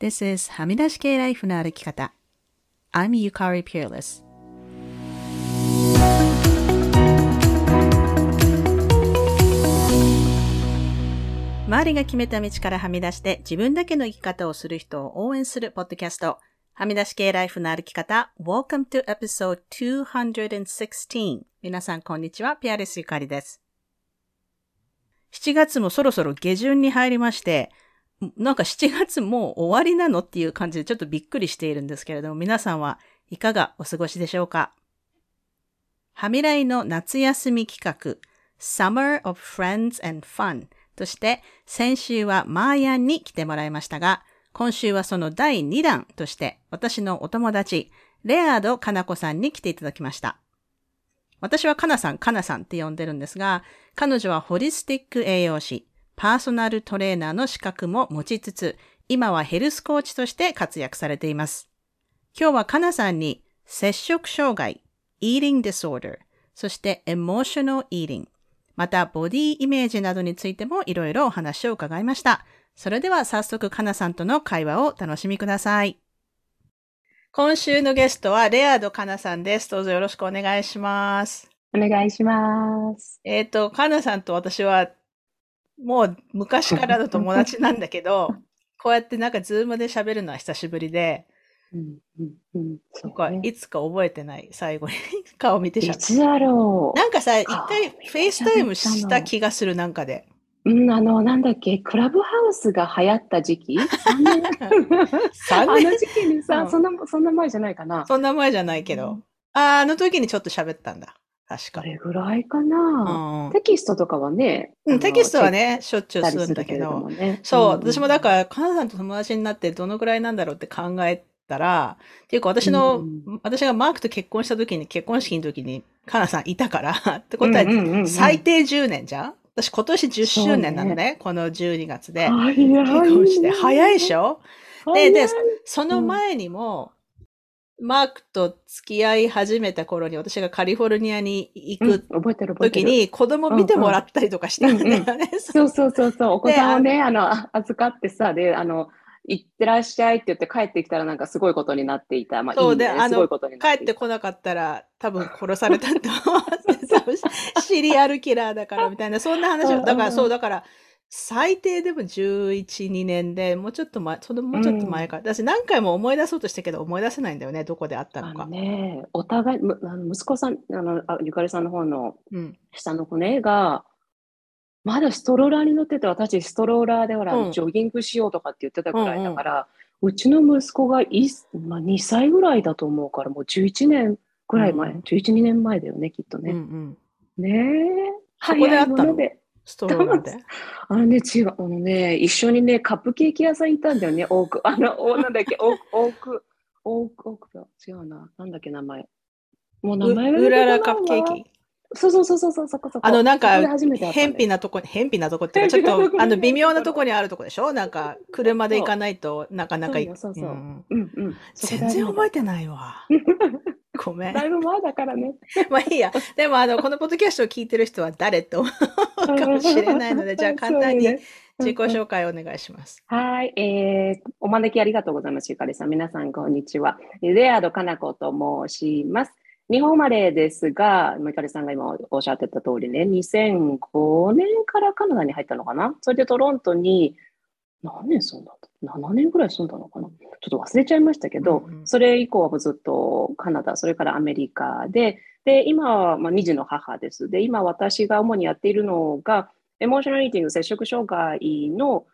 This is はみ出し系ライフの歩き方。I'm Yukari Peerless. 周りが決めた道からはみ出して自分だけの生き方をする人を応援するポッドキャスト。はみ出し系ライフの歩き方。Welcome to episode 216. 皆さんこんにちは。ピアレスゆかりです。7月もそろそろ下旬に入りまして、なんか7月もう終わりなのっていう感じでちょっとびっくりしているんですけれども、皆さんはいかがお過ごしでしょうか？はみらいの夏休み企画、Summer of Friends and Fun として、先週はマーヤンに来てもらいましたが、今週はその第2弾として、私のお友達、レアードかなこさんに来ていただきました。私はかなさん、かなさんって呼んでるんですが、彼女はホリスティック栄養士、パーソナルトレーナーの資格も持ちつつ、今はヘルスコーチとして活躍されています。今日はかなさんに、摂食障害、eating disorder、そして emotional eating、またボディイメージなどについてもいろいろお話を伺いました。それでは早速かなさんとの会話を楽しみください。今週のゲストはレアードかなさんです。どうぞよろしくお願いします。お願いします。えっ、ー、と、かなさんと私はもう昔からの友達なんだけど、こうやってなんかズームで喋るのは久しぶりで、うんうんうんね、いつか覚えてない、最後に顔見て喋る。いつだろう。なんかさ、一回フェイスタイムした気がする、なんかで。うん、あの、なんだっけ、クラブハウスが流行った時期 ?3 年？あの時期にさ、うん、そんな、そんな前じゃないかな。そんな前じゃないけど。ああの時にちょっと喋ったんだ。確か。これぐらいかな、うん、テキストとかはね。うん、テキストはね、しょっちゅうするんだけど。けね、そう、うん、私もだから、カナさんと友達になってどのぐらいなんだろうって考えたら、っていうか私の、うん、私がマークと結婚した時に、結婚式の時に、カナさんいたから、ってことは、最低10年じゃん？私今年10周年なのね、ね。この12月で。結婚して。早いでしょ？で、で、その前にも、マークと付き合い始めた頃に私がカリフォルニアに行く時に子供見てもらったりとかしたんだよね。そうそうそうそう。お子さんをね、あの、預かってさ、で、あの、行ってらっしゃいって言って帰ってきたらなんかすごいことになっていた。まあ、そうで、あの、帰ってこなかったら多分殺されたと思って シリアルキラーだからみたいな、そんな話を、だからそう、だから、最低でも11、2年で、もうちょっと前、そのもうちょっと前から。私何回も思い出そうとしたけど思い出せないんだよね、どこであったのか。ねお互い、むあの息子さん、あのあゆかりさんの方の下の子ね、が、まだストローラーに乗ってて、私ストローラーでほら、うんジョギングしようとかって言ってたぐらいだから、うちの息子がい、まあ、2歳ぐらいだと思うから、もう11年ぐらい前、うん11、2年前だよね、きっとね。うんうん。ねえ。そこであったので。ストローラーで。あのね、違う、あのね、一緒にね、カップケーキ屋さん行ったんだよね、多く。あの、おなんだっけ、多く、多く、多く、多く、違うな。なんだっけ、名前。もう名前うららカップケーキ？そうそうそうそうそう、そこそこ。あの、なんか、偏僻なとこに、偏僻なとこっていうか、ちょっと、あの、微妙なとこにあるとこでしょ？なんか、車で行かないとなかなか行く。そうそうそう。うんうん。全然覚えてないわ。ごめん。だいぶ前だからね。まあいいや。でも、あの、このポッドキャストを聞いてる人は誰と思うかもしれないので、じゃあ簡単に自己紹介をお願いします。はい。えー、お招きありがとうございます。ゆかりさん。皆さん、こんにちは。レアードかなこと申します。日本生まれですが、ゆかりさんが今おっしゃってた通りね、2005年からカナダに入ったのかな？それでトロントに何年住んだんだ ?7 年ぐらい住んだのかな？ちょっと忘れちゃいましたけど、それ以降はずっとカナダ、それからアメリカで、で、今は、まあ、2児の母です。で、今私が主にやっているのが、エモーショナルイーティング、接触障害の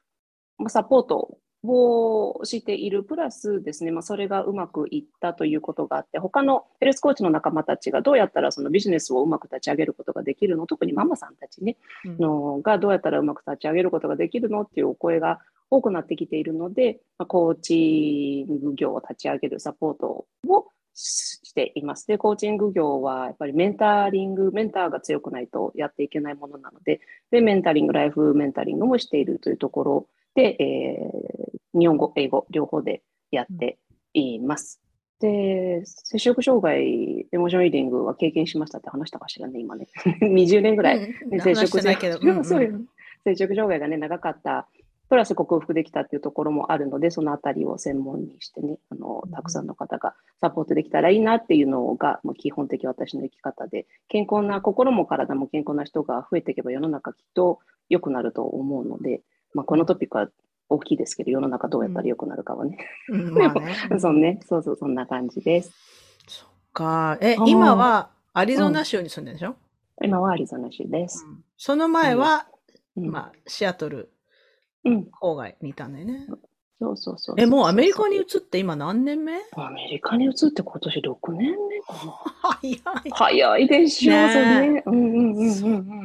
サポートをしているプラスですね、まあ、それがうまくいったということがあって、他のヘルスコーチの仲間たちがどうやったらそのビジネスをうまく立ち上げることができるの、特にママさんたちね、うん、のがどうやったらうまく立ち上げることができるの？っていうお声が多くなってきているので、まあ、コーチング業を立ち上げるサポートをしています。で、コーチング業はやっぱりメンタリング、メンターが強くないとやっていけないものなので、で、メンタリング、ライフメンタリングもしているというところで、えー、日本語、英語、両方でやっています。で、摂食障害、エモーションリーディングは経験しましたって話したかしらね、今ね。20年ぐらい、摂食障害、接触障害がね、長かったプラス克服できたっていうところもあるので、そのあたりを専門にしてね、あの、たくさんの方がサポートできたらいいなっていうのが、もう基本的私の生き方で、健康な、心も体も健康な人が増えていけば世の中きっと良くなると思うので、まあ、このトピックは大きいですけど、世の中どうやったら良くなるかはね。うん。まあね。そうね、そうそう、そんな感じです。そっか。え今はアリゾナ州に住んでるでしょ、今はアリゾナ州です。うん。その前は、うん、まあ、シアトルうん、郊外にいたんだよね。そうそうそう。え、もうアメリカに移って今何年目？アメリカに移って今年6年目かな。早い。早いでしょ、ねそうね。うんうんうう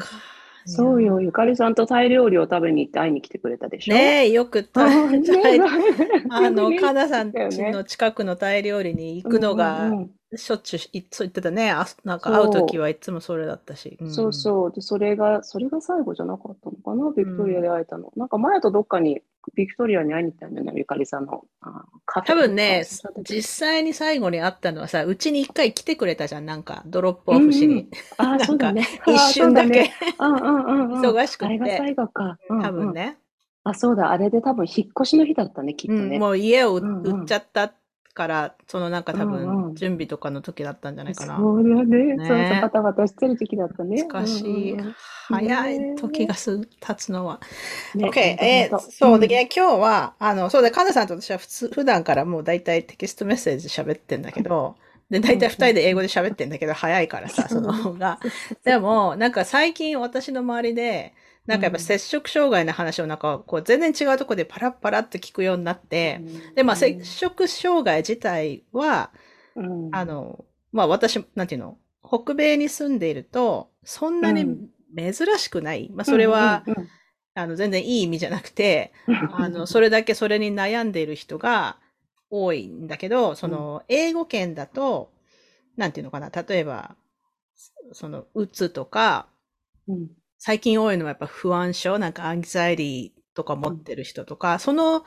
そうよ、ゆかりさんとタイ料理を食べに行って会いに来てくれたでしょ？ねえ、よく タイ あの、ねカナさんの近くのタイ料理に行くのうんがしょっちゅういそう言ってたね。あなんか会うときはいつもそれだったし。そうそう。で、それが、それが最後じゃなかったのかな、ビクトリアで会えたの。なんか前とどっかに、ビクトリアに会いに行ったんだよね、ゆかりさんのあカフェ。多分ね実際に最後に会ったのはさ、うちに一回来てくれたじゃん。なんか、ドロップオフしに。あー、なんかそうだね。一瞬だけ。あー。そうだねうんうんうんうん。忙しくあれがて。最後か。うんうん多分ね。あ、そうだ。あれで多分引っ越しの日だったね、きっとうん、ね。もう家を売うんうん売っちゃったから、そのなんか多うんうん分準備とかの時だったんじゃないかな。そうだね。ねそうそう、バタバタしてる時期だったね。懐かしい。うんうんうん早い時がす経つのは。ね OK。えーほんとほんとそうで、んね今日は、あの、そうで、カナさんと私は普通、普段からもう大体テキストメッセージ喋ってんだけど、で、大体二人で英語で喋ってんだけど、早いからさ、その方が。でも、なんか最近私の周りで、なんかやっぱ摂食障害の話をなんか、こう全然違うところでパラッパラって聞くようになって、で、まあ、摂食障害自体は、うん。あの、まあ私、なんていうの、北米に住んでいると、そんなにうん。珍しくない。まあそれは、あの、全然いい意味じゃなくて、うんあの、それだけそれに悩んでいる人が多いんだけど、その、英語圏だと、なんていうのかな、例えば、その、うつとか、うん最近多いのはやっぱ不安症、なんかアンザイティとか持ってる人とか、その、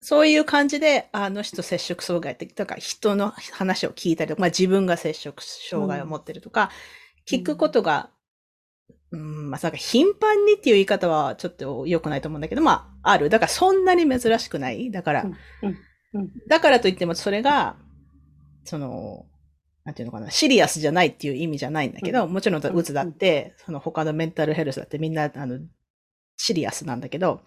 そういう感じで、あの人接触障害って、だから人の話を聞いたりとか、まあ自分が接触障害を持ってるとか、聞くことが、うん、まあなんか頻繁にっていう言い方はちょっと良くないと思うんだけど、まあある。だからそんなに珍しくない。だから、うん。うん。うん。だからといってもそれが、その、なんていうのかな、シリアスじゃないっていう意味じゃないんだけど、うん。もちろんうんうつだって、その他のメンタルヘルスだってみんな、あの、シリアスなんだけど、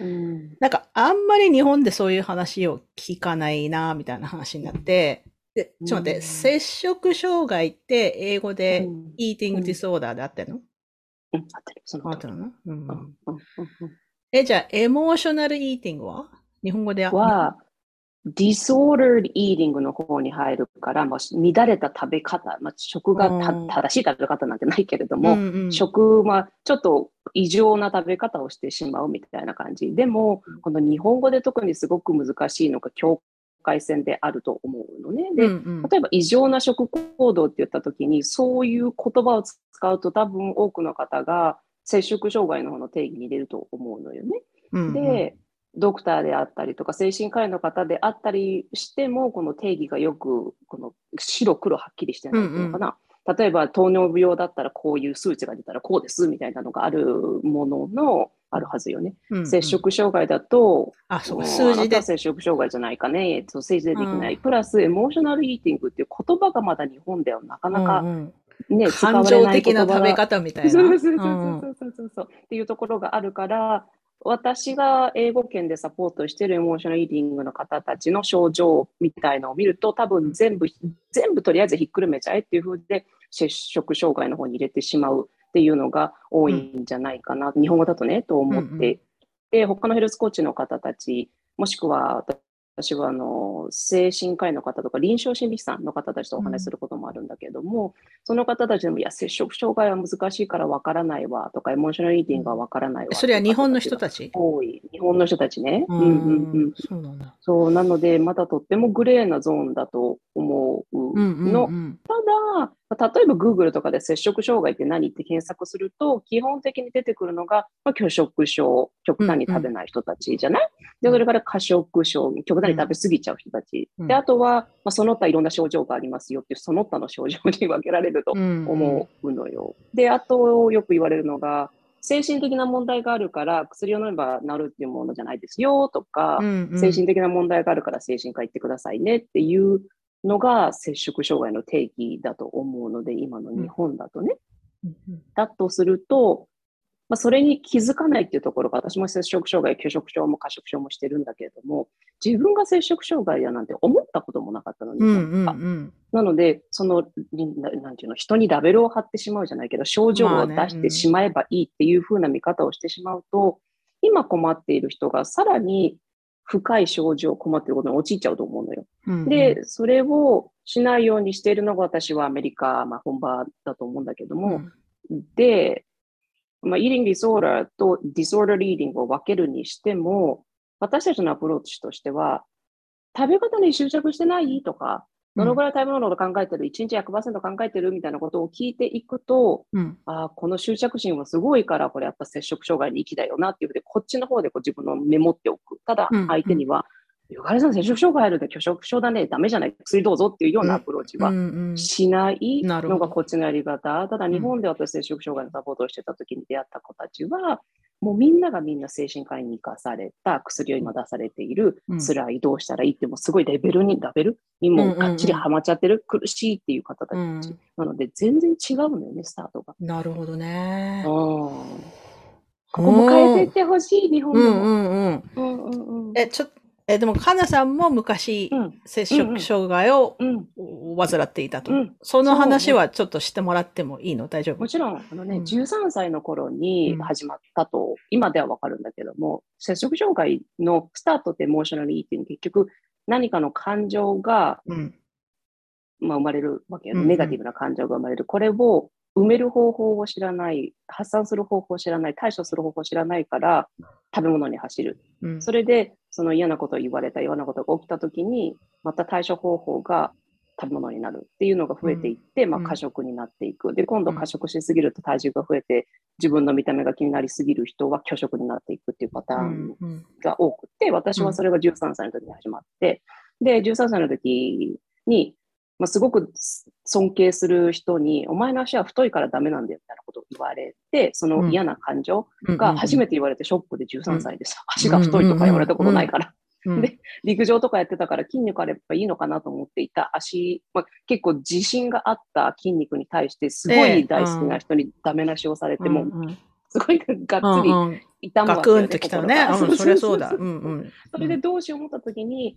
うん。なんかあんまり日本でそういう話を聞かないな、みたいな話になって、で、ちょっと待って、うん。摂食障害って英語でうん。eating うん。disorder であってんの、うん。合ってる、そのってるの、うん。うん。うん。うん。え、じゃあ、エモーショナルイーティングは？日本語でうんは、disordered eating の方に入るから、まあ、乱れた食べ方、まあ、食が正しい食べ方なんてないけれどうも、んうん、食はちょっと異常な食べ方をしてしまうみたいな感じ。でも、この日本語で特にすごく難しいのが境界線であると思うのね。で、うんうん例えば異常な食行動って言ったときに、そういう言葉を使うと多分多くの方が摂食障害の方の定義に入れると思うのよね。うんうんで、ドクターであったりとか精神科医の方であったりしても、この定義がよくこの白黒はっきりしてないっていうのかな。例えば糖尿病だったらこういう数値が出たらこうですみたいなのがあるもののあるはずよね。うんうん摂食障害だと、あ、そう数字であなたは。摂食障害じゃないかね、そう数字でできない。うんプラス、エモーショナルイーティングっていう言葉がまだ日本ではなかなかうんうんね、使感情的な食べ方みたいな。そうそうそうそうっていうところがあるから、私が英語圏でサポートしているエモーショナルイーディングの方たちの症状みたいのを見ると、多分全部、全部とりあえずひっくるめちゃえっていう風で、摂食障害の方に入れてしまうっていうのが多いんじゃないかな、日本語だとね、と思って、うんうんで、他のヘルスコーチの方たち、もしくは私はあの精神科医の方とか臨床心理士さんの方たちとお話しすることもあるんだけども、その方たちでも、いや、摂食障害は難しいからわからないわとか、エモーショナルイーティングはわからないわ。それは日本の人たち？多い。日本の人たちね。ううんうんうん。そうなんだ。そう、なので、まだとってもグレーなゾーンだと思ううんうんの。うんただ、例えば Google とかで摂食障害って何って検索すると、基本的に出てくるのが、まあ、拒食症、極端に食べない人たちじゃない、で、それから過食症、極端に食べ過ぎちゃう人たち。うん。で、あとは、まあ、その他いろんな症状がありますよっていう、その他の症状に分けられるとうん。思うのよ。で、あと、よく言われるのが、精神的な問題があるから薬を飲めば治るっていうものじゃないですよとか、うんうん。精神的な問題があるから精神科行ってくださいねっていうのが摂食障害の定義だと思うので、今の日本だとね。だとすると、まあ、それに気づかないっていうところが、私も摂食障害、拒食症も過食症もしてるんだけれども、自分が摂食障害だなんて思ったこともなかったのに、なので、その、にななんていうの、人にラベルを貼ってしまうじゃないけど、症状を出してしまえばいいっていう風な見方をしてしまうと、今困っている人がさらに深い症状、困っていることに陥っちゃうと思うのよ。うんで、それをしないようにしているのが私はアメリカ、まあ、本場だと思うんだけども、で、まあ、 eating disorder と disordered eating を分けるにしても、私たちのアプローチとしては、食べ方に執着してない？とか、どのぐらい食べ物のこと考えてる、1日100%考えてるみたいなことを聞いていくと、うん。ああ、この執着心はすごいから、これやっぱ摂食障害にきだよなっていうので、こっちの方でこう自分のメモっておく。ただうん、相手には、ゆかりさん、摂食障害あるで拒食症だね、ダメじゃない、薬どうぞっていうようなアプローチはうんうん。しない。のがこっちのやり方。ただ、ん。日本で私、摂食障害のサポートをしてた時に出会った子たちは、もうみんながみんな精神科医に生かされた薬を今出されている、うん辛い、どうしたらいいって、もうすごいレベルに、ラベルにもうがっちりはまっちゃってる、苦しいっていう方たち。うんなので、全然違うのよね、スタートが。なるほどね。ここも変えていってほしい、日本でも。うんうんうん。うんうんうんえ、ちょっと、え、でも、かなさんも昔、うん。摂食障害をうん。患っていたと。うん。その話はちょっとしてもらってもいいの？大丈夫？もちろん、あのね、うん。13歳の頃にうん。始まったと、今ではわかるんだけども、摂食障害のスタートってエモーショナルイーティング、結局何かの感情が、うん。まあ、生まれるわけよね、ネガティブな感情が生まれる。これを埋める方法を知らない、発散する方法を知らない、対処する方法を知らないから、食べ物に走る。うん。それで、その嫌なことを言われた、嫌なことが起きたときに、また対処方法が食べ物になるっていうのが増えていって、まあ、うん過食になっていく。で、今度過食しすぎると体重が増えて、自分の見た目が気になりすぎる人は拒食になっていくっていうパターンうんが多くて、私はそれが13歳の時に始まって、で、13歳の時に、まあ、すごく尊敬する人に、お前の足は太いからダメなんだよみたいなことを言われて、その嫌な感情が初めて言われてショックで13歳でさ、足が太いとか言われたことないから、うんで陸上とかやってたから筋肉あればいいのかなと思っていた足、まあ、結構自信があった筋肉に対してすごええ。い大好きな人にダメ出しをされて、もすごいがっつり痛むガクわけよね。ンときたね。そりゃそうだ。それでどうしよう思った時に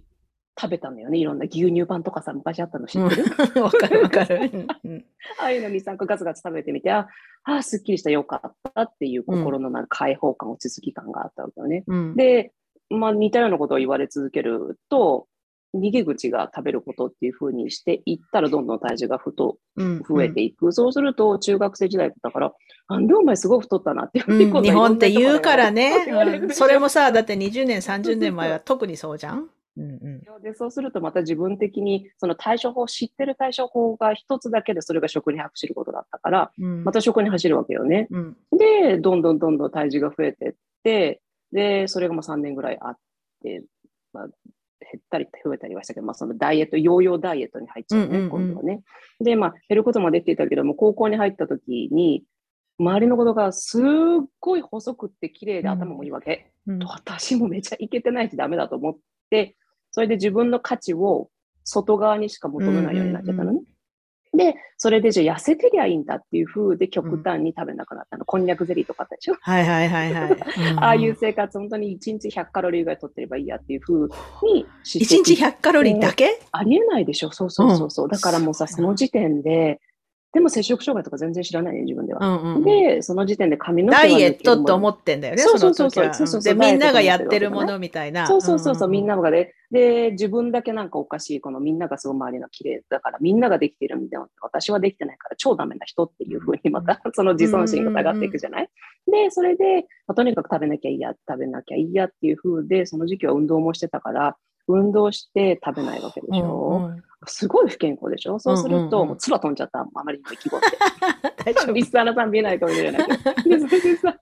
食べたのよね。いろんな牛乳パンとかさ、昔あったの知ってる、うん わかるわかる。うんああいうの2、3個ガツガツ食べてみて、ああ、すっきりしたよかったっていう心のなんか解放感、落ち着き感があったわけよね。うん。で、まあ、似たようなことを言われ続けると、逃げ口が食べることっていうふうにしていったら、どんどん体重が太うん増えていく。そうすると、中学生時代だったから、あんでお前すごい太ったなって、うん今度日本って言うからねうんそれもさ、だって20年、30年前は特にそうじゃんうんうん。でそうするとまた自分的にその対処法、知ってる対処法が一つだけでそれが食に走ることだったから、うんまた食に走るわけよね。うん。で、どんどんどんどん体重が増えてって、で、それがもう3年ぐらいあって、まあ、減ったり増えたりはしたけど、まあ、そのダイエット、ヨーヨーダイエットに入っちゃうね、うんうんうん今度はね。で、まあ、減ることもできていたけども、高校に入った時に、周りのことがすっごい細くって綺麗で頭もいいわけ。うん私もめちゃイケてないしダメだと思って、それで自分の価値を外側にしか求めないようになっちゃったのね。で、それでじゃあ痩せてりゃいいんだっていう風で極端に食べなくなったの。こんにゃくゼリーとかあったでしょ、はいはいはいはい。うんああいう生活、本当に1日100カロリーぐらい取ってればいいやっていう風にして1日100カロリーだけ？ありえないでしょそうそうそうそう。だからもうさ、その時点で、でも摂食障害とか全然知らないね、自分では。うんうんうんで、その時点で髪の毛はダイエットと思ってんだよね、そそうのそうそう。そうそうそうで、みんながやってるものみたいな。そうそうそうそう、みんな。ながで、で、自分だけなんかおかしい、このみんながすごい周りの綺麗だから、みんなができてるんだよ。私はできてないから超ダメな人っていうふうにまた、その自尊心が下がっていくじゃない？で、それで、まあとにかく食べなきゃいいや、食べなきゃいいやっていうふうで、その時期は運動もしてたから、運動して食べないわけでしょ、うんうんすごい不健康でしょ？そうすると、もう唾飛んじゃった、あまりにも意気込ん大丈で。リスナーさん見えないかもしれないけど。でそれでさ、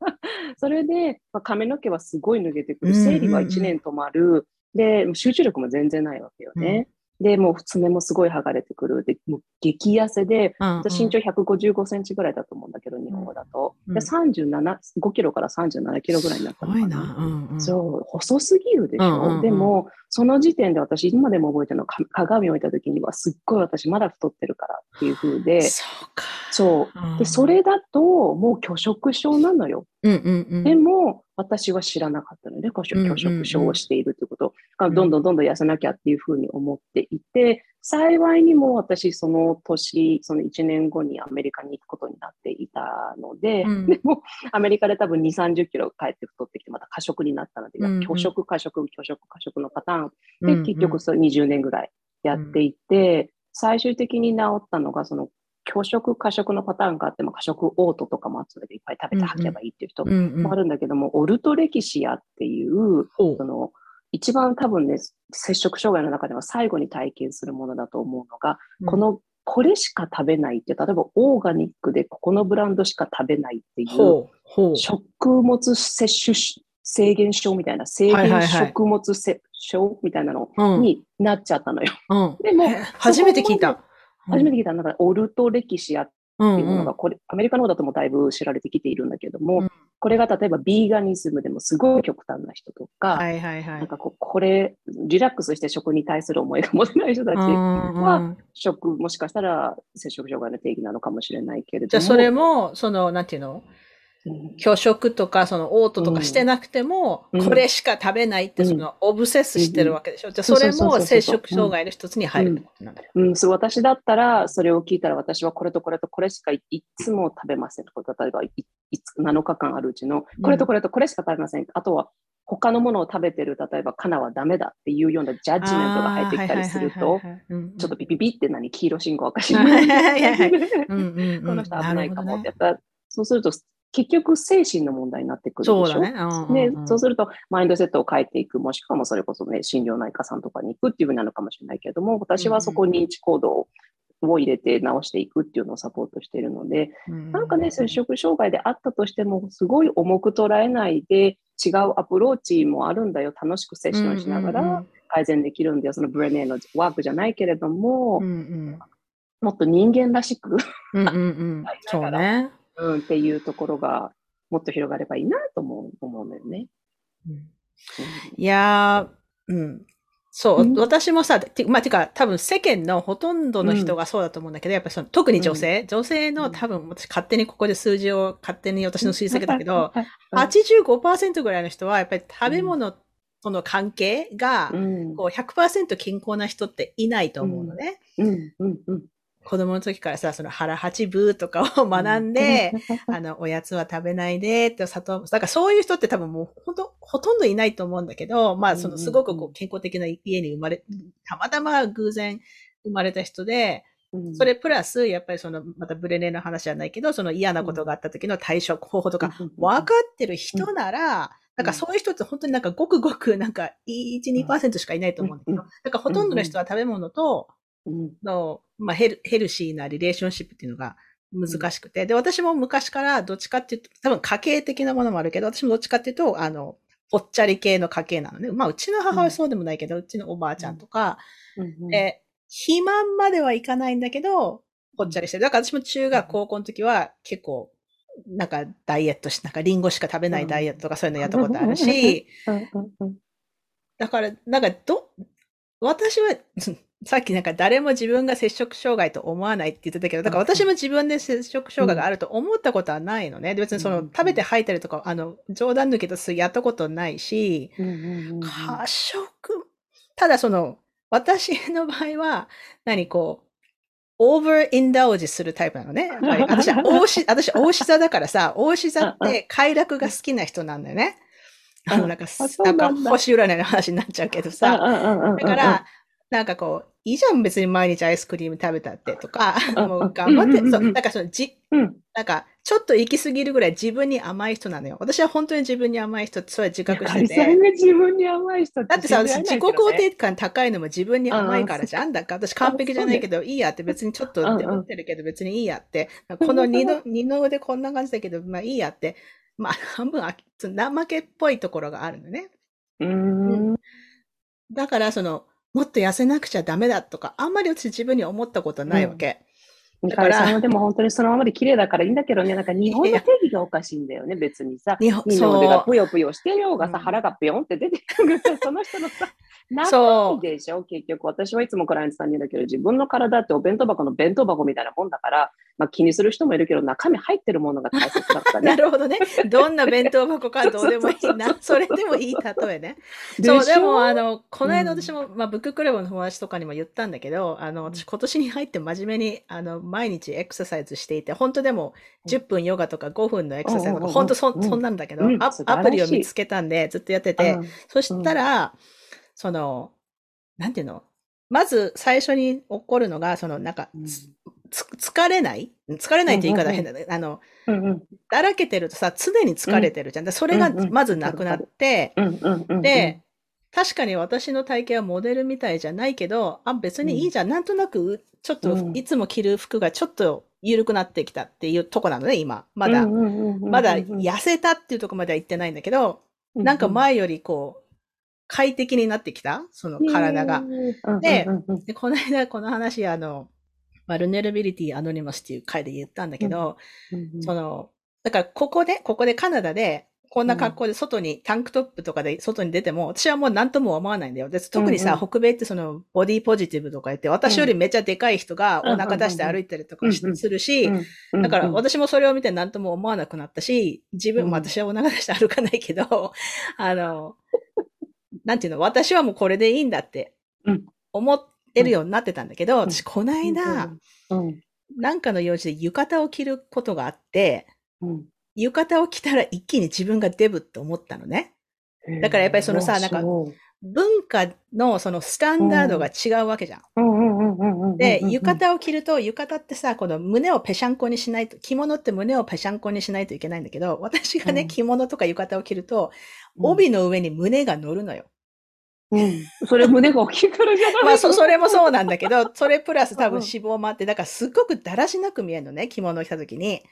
それで、まあ、髪の毛はすごい脱げてくる。生理は1年止まる。で、集中力も全然ないわけよね。で、もう爪もすごい剥がれてくる。で、もう激痩せで、うんうん私身長155センチぐらいだと思うんだけど、日本語だと。うんで、37、5キロから37キロぐらいになったのかな。うんうん。そう、細すぎるでしょ。うんうんうんでも、その時点で私、今でも覚えてるの鏡を見た時には、すっごい私まだ太ってるからっていう風で、そうか。そう。うん。で、それだと、もう拒食症なのよ。うんうんうん。でも、私は知らなかったので、拒食症をしているということ。が、ん。どんどんどんどん痩せなきゃっていうふうに思っていて、幸いにも私、その年、その1年後にアメリカに行くことになっていたので、うん。でも、アメリカで多分2、30キロ帰って太ってきて、また過食になったので、拒食、過食、拒食、過食のパターン。で、うんうん。結局それ20年ぐらいやっていて、最終的に治ったのが、その、拒食、過食のパターンがあっても、過食オートとかもあって、いっぱい食べて吐けばいいっていう人うんうんもあるんだけども、オルトレキシアっていう、ほその、一番多分ね、摂食障害の中では最後に体験するものだと思うのが、うこ、の、これしか食べないって、例えばオーガニックでここのブランドしか食べないっていう、ほう。食物摂取制限症みたいな、制限食物摂症みたいなのうん。になっちゃったのよ。うん。でもえ、初めて聞いた。初めて聞いたのが、オルトレキシアっうんていうものが、これ、アメリカの方だともだいぶ知られてきているんだけども、うん。これが例えばビーガニズムでもすごい極端な人とか、はいはいはい。なんかこう、これ、リラックスして食に対する思いが持てない人たちうんは、うん。食、もしかしたら摂食障害の定義なのかもしれないけれども。じゃあそれも、その、なんていうの？うん拒食とか、その、オートとかしてなくても、うん。これしか食べないって、うん。その、オブセスしてるわけでしょ？じゃあそれそうそうそうそうも摂食障害の一つに入るってことなんだ。よ。うん、そう、私だったら、それを聞いたら、私はこれとこれとこれしかいいつも食べません。例えばいいつ7日間あるうちの、これとこれとこれしか食べません。あとは、他のものを食べてる、例えば、カナはダメだっていうようなジャッジメントが入ってきたりすると、ちょっとピピピって何？黄色信号赤信号この人危ないかもってやっぱ、そうすると、結局精神の問題になってくるでしょ？そうだね。うんうんでうん。そうすると、マインドセットを変えていく、もしくはもうそれこそね、心療内科さんとかに行くっていうふうになるかもしれないけれども、私はそこに認知行動を入れて直していくっていうのをサポートしているので、なんかね、摂食障害であったとしても、すごい重く捉えないで、違うアプローチもあるんだよ。楽しくセッションしながら改善できるんだよ。そのブレネーのワークじゃないけれども、うんうん。もっと人間らしく、うんうんうん。そうね。うん、っていうところがもっと広がればいいなと思う思うのよね。うん。うんいやー、うん。そう、うん。私もさ、てまあ、てか、多分世間のほとんどの人がそうだと思うんだけど、やっぱりその、特に女性、女性の多分、私勝手にここで数字を勝手に私の推測だけど、、85%ぐらいの人は、やっぱり食べ物との関係がう、ん。こう100%健康な人っていないと思うのね。うん。うん。うん子供の時からさ、その腹八分とかを学んで、、あの、おやつは食べないで、って砂糖、だからそういう人って多分もうほんと、ほとんどいないと思うんだけど、まあそのすごくこう健康的な家に生まれ、たまたま偶然生まれた人で、うん。それプラス、やっぱりその、またブレネの話じゃないけど、その嫌なことがあった時の対処方法とか、分かってる人なら、なんかそういう人って本当になんかごくごくなんか1、2%しかいないと思うんだけど、うんだからほとんどの人は食べ物と、うんの、まあ、ヘルヘルシーなリレーションシップっていうのが難しくて、で、私も昔からどっちかっていうと、多分家系的なものもあるけど、私もどっちかっていうと、あの、ぽっちゃり系の家系なのね。まあ、うちの母はそうでもないけど、うちのおばあちゃんとか、うん。で、肥満まではいかないんだけど、ぽっちゃりしてる。だから私も中学、高校の時は結構、なんかダイエットし、なんかリンゴしか食べないダイエットとかそういうのやったことあるし、うん。うん。うん。だから、なんか、ど、私は、さっきなんか誰も自分が摂食障害と思わないって言ってたけど、だから私も自分で摂食障害があると思ったことはないのね。で別にそのうん。食べて吐いたりとか、あの、冗談抜きとすやったことないし、過食、ただその、私の場合は、何こう、オーバーインダウジするタイプなのね。やっぱり。私は大し、私大志座だからさ、大志座って快楽が好きな人なんだよね。あの、なんか、なんか星占いの話になっちゃうけどさ、だだから、なんかこう、いいじゃん、別に毎日アイスクリーム食べたってとか、もう頑張って、そう、なんかそのじ、うんなんか、ちょっと行き過ぎるぐらい自分に甘い人なのよ。私は本当に自分に甘い人って、それは自覚してて。自分に甘い人だってさ、私自己肯定定感高いのも自分に甘いからじゃん。だから私完璧じゃないけど、いいやって別にちょっとって思ってるけど別にいいやって。この二の、二の腕こんな感じだけど、まあいいやって。まあ半分あ怠けっぽいところがあるのね。うーんだからその、もっと痩せなくちゃダメだとか、あんまり私自分に思ったことないわけ。ミカルさんはでも本当にそのままで綺麗だからいいんだけどね、なんか日本の定義がおかしいんだよね、別にさ。日本みんなそう。腕がぷよぷよしてようがさ、うん。腹がぴょんって出てくる。さ、その人のさ、なそう。いでしょ、結局。私はいつもクライアントさんに言うんだけど、自分の体ってお弁当箱の弁当箱みたいなもんだから、まあ気にする人もいるけど、中身入ってるものが大切だからなね。るほどね。どんな弁当箱かどうでもいい。な。それでもいい例えね。そう、でも、あの、この間うん。私も、まあ、ブッククラブの友達とかにも言ったんだけど、あの、私今年に入って真面目に、あの、毎日エクササイズしていて、本当でも10分ヨガとか5分のエクササイズとか、本当そん、うんそんなんだけど、うん。アプリを見つけたんで、ずっとやってて、うん。そしたら、その、なんていうの？まず最初に起こるのが、その、なんか、うん。疲れない？疲れないって言い方は変だね。あの、うんうん。だらけてるとさ、常に疲れてるじゃん。でそれがうんうんまずなくなって、うんうんうんで、確かに私の体型はモデルみたいじゃないけど、あ、別にいいじゃん。なんとなく、ちょっとうん。いつも着る服がちょっと緩くなってきたっていうとこなのね、今。まだ。まだ痩せたっていうとこまでは行ってないんだけど、なんか前よりこう、快適になってきた？その体が。でこの間この話、あの、 Vulnerability Anonymous っていう回で言ったんだけど、うん。その、だからここで、ここでカナダで、こんな格好で外に、タンクトップとかで外に出ても、私はもう何とも思わないんだよ。で特にさ、うん北米ってその、ボディポジティブとか言って、私よりめっちゃでかい人がお腹出して歩いてるとかするし、うんだからうん。私もそれを見て何とも思わなくなったし、自分、うんまあ私はお腹出して歩かないけど、あの、なんていうの、私はもうこれでいいんだってうん。思ってるようになってたんだけど、ん。私この間、うん。なんかの用事で浴衣を着ることがあって、うん。浴衣を着たら一気に自分がデブって思ったのね。だからやっぱりそのさなんか文化のそのスタンダードが違うわけじゃんうんで、浴衣を着ると、浴衣ってさ、この胸をぺしゃんこにしないと、着物って胸をぺしゃんこにしないといけないんだけど、私がね、うん。着物とか浴衣を着ると、うん。帯の上に胸が乗るのよ。うん。それ胸が大きいからじゃないまあ、そ、それもそうなんだけど、それプラス多分うん脂肪もあって、だからすっごくだらしなく見えるのね、着物を着た時に。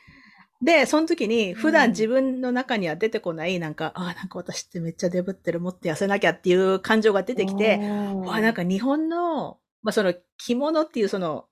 で、その時に、普段自分の中には出てこない、なんか、ああ、なんか私ってめっちゃデブってる、もっと痩せなきゃっていう感情が出てきて、わあ、なんか日本の、まあその着物っていうその、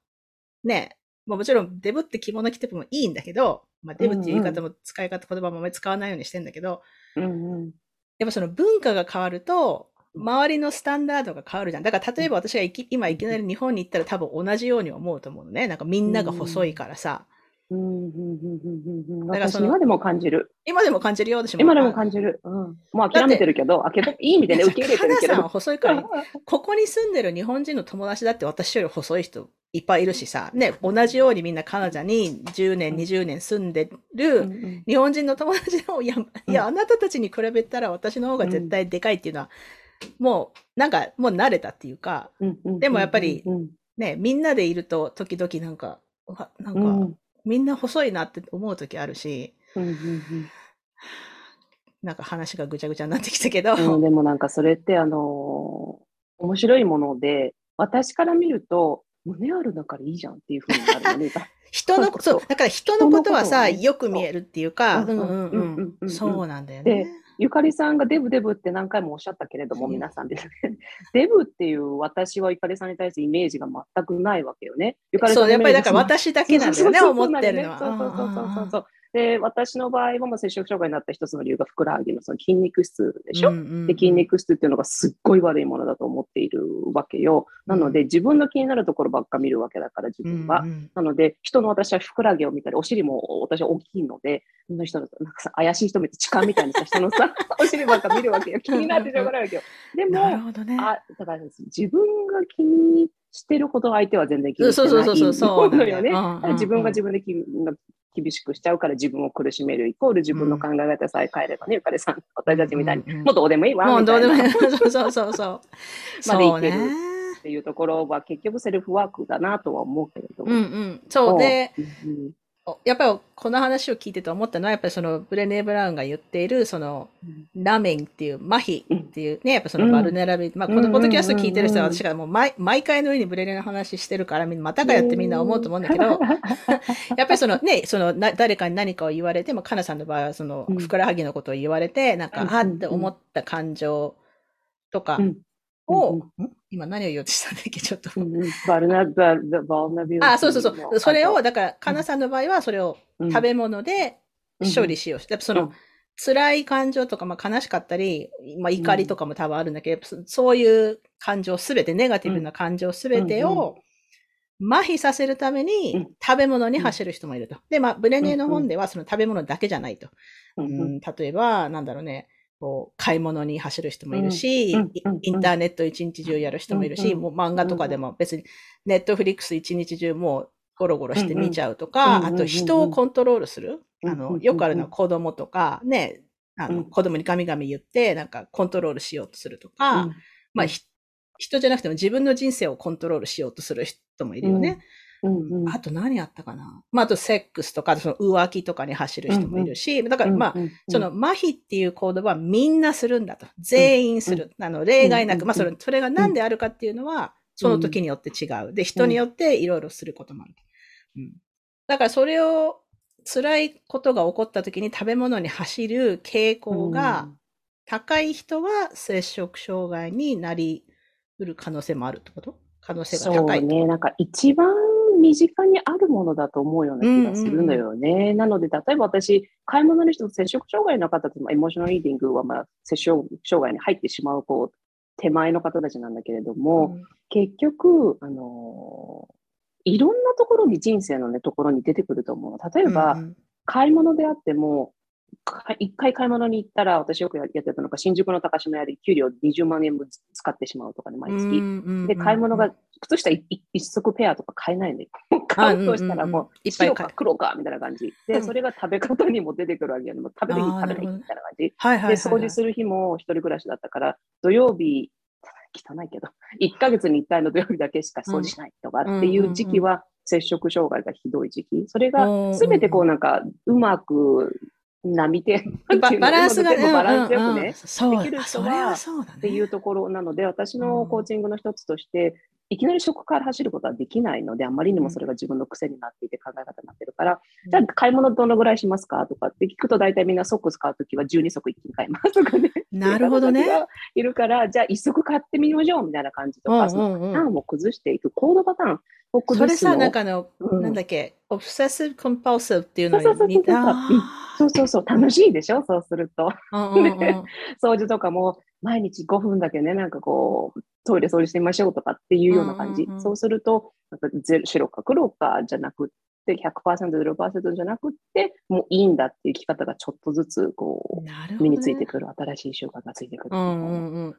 ね、まあもちろんデブって着物着てもいいんだけど、まあデブっていう言い方も使い方、言葉もあまり使わないようにしてんだけど、うんうんやっぱその文化が変わると、周りのスタンダードが変わるじゃん。だから例えば私がいき今いきなり日本に行ったら多分同じように思うと思うのね。なんかみんなが細いからさ。うんだからその私今でも感じる。今でも感じるよ、私も。今でも感じる。うん。もう諦めてるけど、あけどいい意味でね、受け入れてるけどさんは。細いから、ここに住んでる日本人の友達だって私より細い人いっぱいいるしさ、ね、同じようにみんなカナダに10年、20年住んでる、日本人の友達でも、いや、いや、あなたたちに比べたら私の方が絶対でかいっていうのは、もう、なんか、もう慣れたっていうか、でもやっぱりうんね、みんなでいると、時々なんか、なんか、うんみんな細いなって思う時あるし、うんうんなんか話がぐちゃぐちゃになってきたけど、うんうんでもなんかそれってあのー面白いもので、私から見ると、胸あるだからいいじゃんっていうふうになるよね。人の、そうだから人のことはさ、ね。よく見えるっていうか、そうなんだよでね。ゆかりさんがデブデブって何回もおっしゃったけれども、うん皆さんですね。デブっていう私はゆかりさんに対するイメージが全くないわけよね。ゆかりさんそう、やっぱりだから私だけなんだよね、思ってるのは。そうそうそうそうそうそう。で、私の場合はもう摂食障害になった一つの理由がふくらはぎのその筋肉質でしょ？うんうんうんで筋肉質っていうのがすっごい悪いものだと思っているわけよ。なので、自分の気になるところばっか見るわけだから、自分は。うんうんなので、人の私はふくらはぎを見たり、お尻も私は大きいので、その人のなんかさ怪しい人見て痴漢みたいにさ、人のさ、お尻ばっか見るわけよ。気になってしょうがないわけよ。でなるも、ほどね。あ、だから自分が気にしてるほど相手は全然気にしてないそうそうそうそう自分が自分で気が厳しくしちゃうから自分を苦しめるイコール自分の考え方さえ変えればね、ゆかりさん、私たちみたいに、うんうんうんもうどうでもいいわ、もう。どうでもいい。そうそうそうそう。までいける。っていうところは結局セルフワークだなとは思うけれど。うんうん。そうで、うんやっぱりこの話を聞いてて思ったのは、やっぱりそのブレネー・ブラウンが言っている、その、ラメンっていう、麻痺っていうね、やっぱそのバルネラビリティ、まあこのポッドキャスト聞いてる人はうん。私がもう毎毎回のようにブレネの話してるから、またかやってみんな思うと思うんだけど、やっぱりそのね、そのな誰かに何かを言われても、かなさんの場合はそのうん。ふくらはぎのことを言われて、なんか、うん。あって思った感情とかうんを、うんん。今何を言おうとしたんだっけちょっと。うんうん。バルナバルバルナビあ、そうそうそのう。それを、だから、かなさんの場合は、それをうん。食べ物で処理しよう。やっぱその、うん。辛い感情とか、まあ、悲しかったり、まあ、怒りとかも多分あるんだけど、そそういう感情すべて、ネガティブな感情すべてうんを麻痺させるためうん。に食べ物に走る人もいると。で、まあ、ブレネーの本ではその食べ物だけじゃないと。うんうん。うん、例えば、なんだろうね、こう買い物に走る人もいるし、うんうんイインターネット一日中やる人もいるし、うんもう漫画とかでも別にネットフリックス一日中もうゴロゴロして見ちゃうとか、あと人をコントロールする。うんあの、よくあるのは子供とか、ね、あの、うん。子供にガミガミ言って、なんかコントロールしようとするとか、うん。まあ、ひ人じゃなくても自分の人生をコントロールしようとする人もいるよね。うんうんあと何あったかな？まあ、あとセックスとか、その浮気とかに走る人もいるし、だからまあ、うんうんその麻痺っていう行動はみんなするんだと。全員する。あの、例外なく。うんまあ、それ、それが何であるかっていうのは、その時によって違う。で、人によっていろいろすることもある。うん。だからそれを、辛いことが起こった時に食べ物に走る傾向が高い人は摂食障害になりうる可能性もあるってこと？可能性がそう高い。ね、なんか一番身近にあるものだと思うような気がするのよね。なので、例えば私、買い物の人、摂食障害の方と、エモーショナルリーディングは、まあ、摂食障害に入ってしまう、こう、手前の方たちなんだけれども、うん結局、あのーいろんなところに人生のね、ところに出てくると思うの。例えば、うん買い物であっても、か一回買い物に行ったら、私よくやってたのが、新宿の高島屋で給料20万円分使ってしまうとかね、毎月。うんで、買い物が、靴下一足ペアとか買えないんで、買うとしたらもう、白か黒かみたいな感じ。で、うんそれが食べ方にも出てくるわけよね。もう食べる日食べないみたいな感じ。はいはいはい、で、掃除する日も一人暮らしだったから、土曜日、汚いけど、1ヶ月に1回の土曜日だけしか掃除しないとかっていう時期は、摂食障害がひどい時期。それが、すべてこうなんか、うまく、波て、ババランスが、バランスよくうんうん。うんね、そう。できる人はあそれはそうだね。っていうところなので、私のコーチングの一つとして、いきなり食から走ることはできないので、あまりにもそれが自分の癖になっていて考え方になってるから、じゃあ買い物どのぐらいしますかとかって聞くと、大体みんなソックス買うときは12足一気に買いますとかね。なるほどね。いるから、じゃあ一足買ってみましょうみたいな感じとか、そのパターンを崩していく、コードパターンをそ崩すの。れさ、なんかあの、うんなんだっけ、オブセッシブコンパルシブっていうのそうそうそうそうに似た？そうそうそう、楽しいでしょ？そうすると。掃除とかも毎日5分だけね、なんかこう、トイレ掃除してみましょうとかっていうような感じ。うんうんうんそうすると、なんかゼロ白か黒かじゃなくって、100%、0%じゃなくって、もういいんだっていう生き方がちょっとずつ、こなるほど、ね。う、身についてくる、新しい習慣がついてくる。うん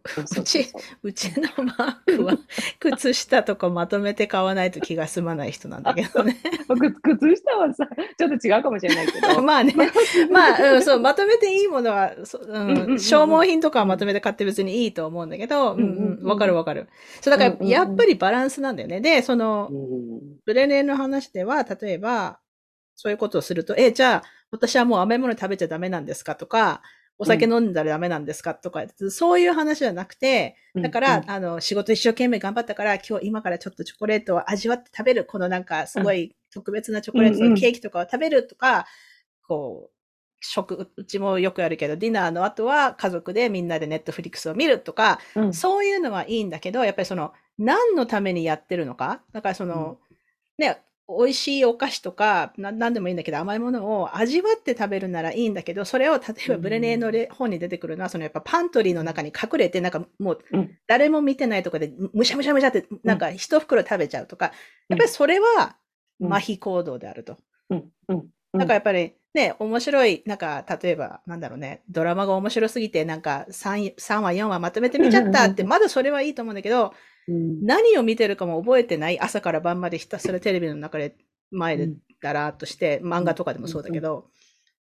うちのマークは、靴下とかまとめて買わないと気が済まない人なんだけどね。靴靴下はさ、ちょっと違うかもしれないけど。まあね。まあ、うん、そう、まとめていいものは、そうん消耗品とかはまとめて買って別にいいと思うんだけど、うんうんわかるわかる。そう、だから、やっぱりバランスなんだよね。で、そのう、んブレネーの話では、例えば、そういうことをすると、え、じゃあ、私はもう甘いもの食べちゃダメなんですか？とか、お酒飲んだらダメなんですか？とか、そういう話じゃなくて、だから、うん。あの、仕事一生懸命頑張ったから、今日今からちょっとチョコレートを味わって食べる、このなんかすごい特別なチョコレートうんうん。のケーキとかを食べるとか、こう、食、うちもよくやるけど、ディナーの後は家族でみんなでネットフリックスを見るとか、うん。そういうのはいいんだけど、やっぱりその、何のためにやってるのか？だからその、ね、美味しいお菓子とか、な何でもいいんだけど、甘いものを味わって食べるならいいんだけど、それを例えばブレネーのレ本に出てくるのは、そのやっぱパントリーの中に隠れて、なんかもううん。誰も見てないとこで、むしゃむしゃむしゃって、なんか一袋食べちゃうとか、やっぱりそれはうん。麻痺行動であると。なんかやっぱりね、面白い、なんか例えば、なんだろうね、ドラマが面白すぎて、なんか 3, 3話、4話まとめて見ちゃったって、まだそれはいいと思うんだけど、うん。何を見てるかも覚えてない。朝から晩までひたすらテレビの中で前でだらーっとして、漫画とかでもそうだけど、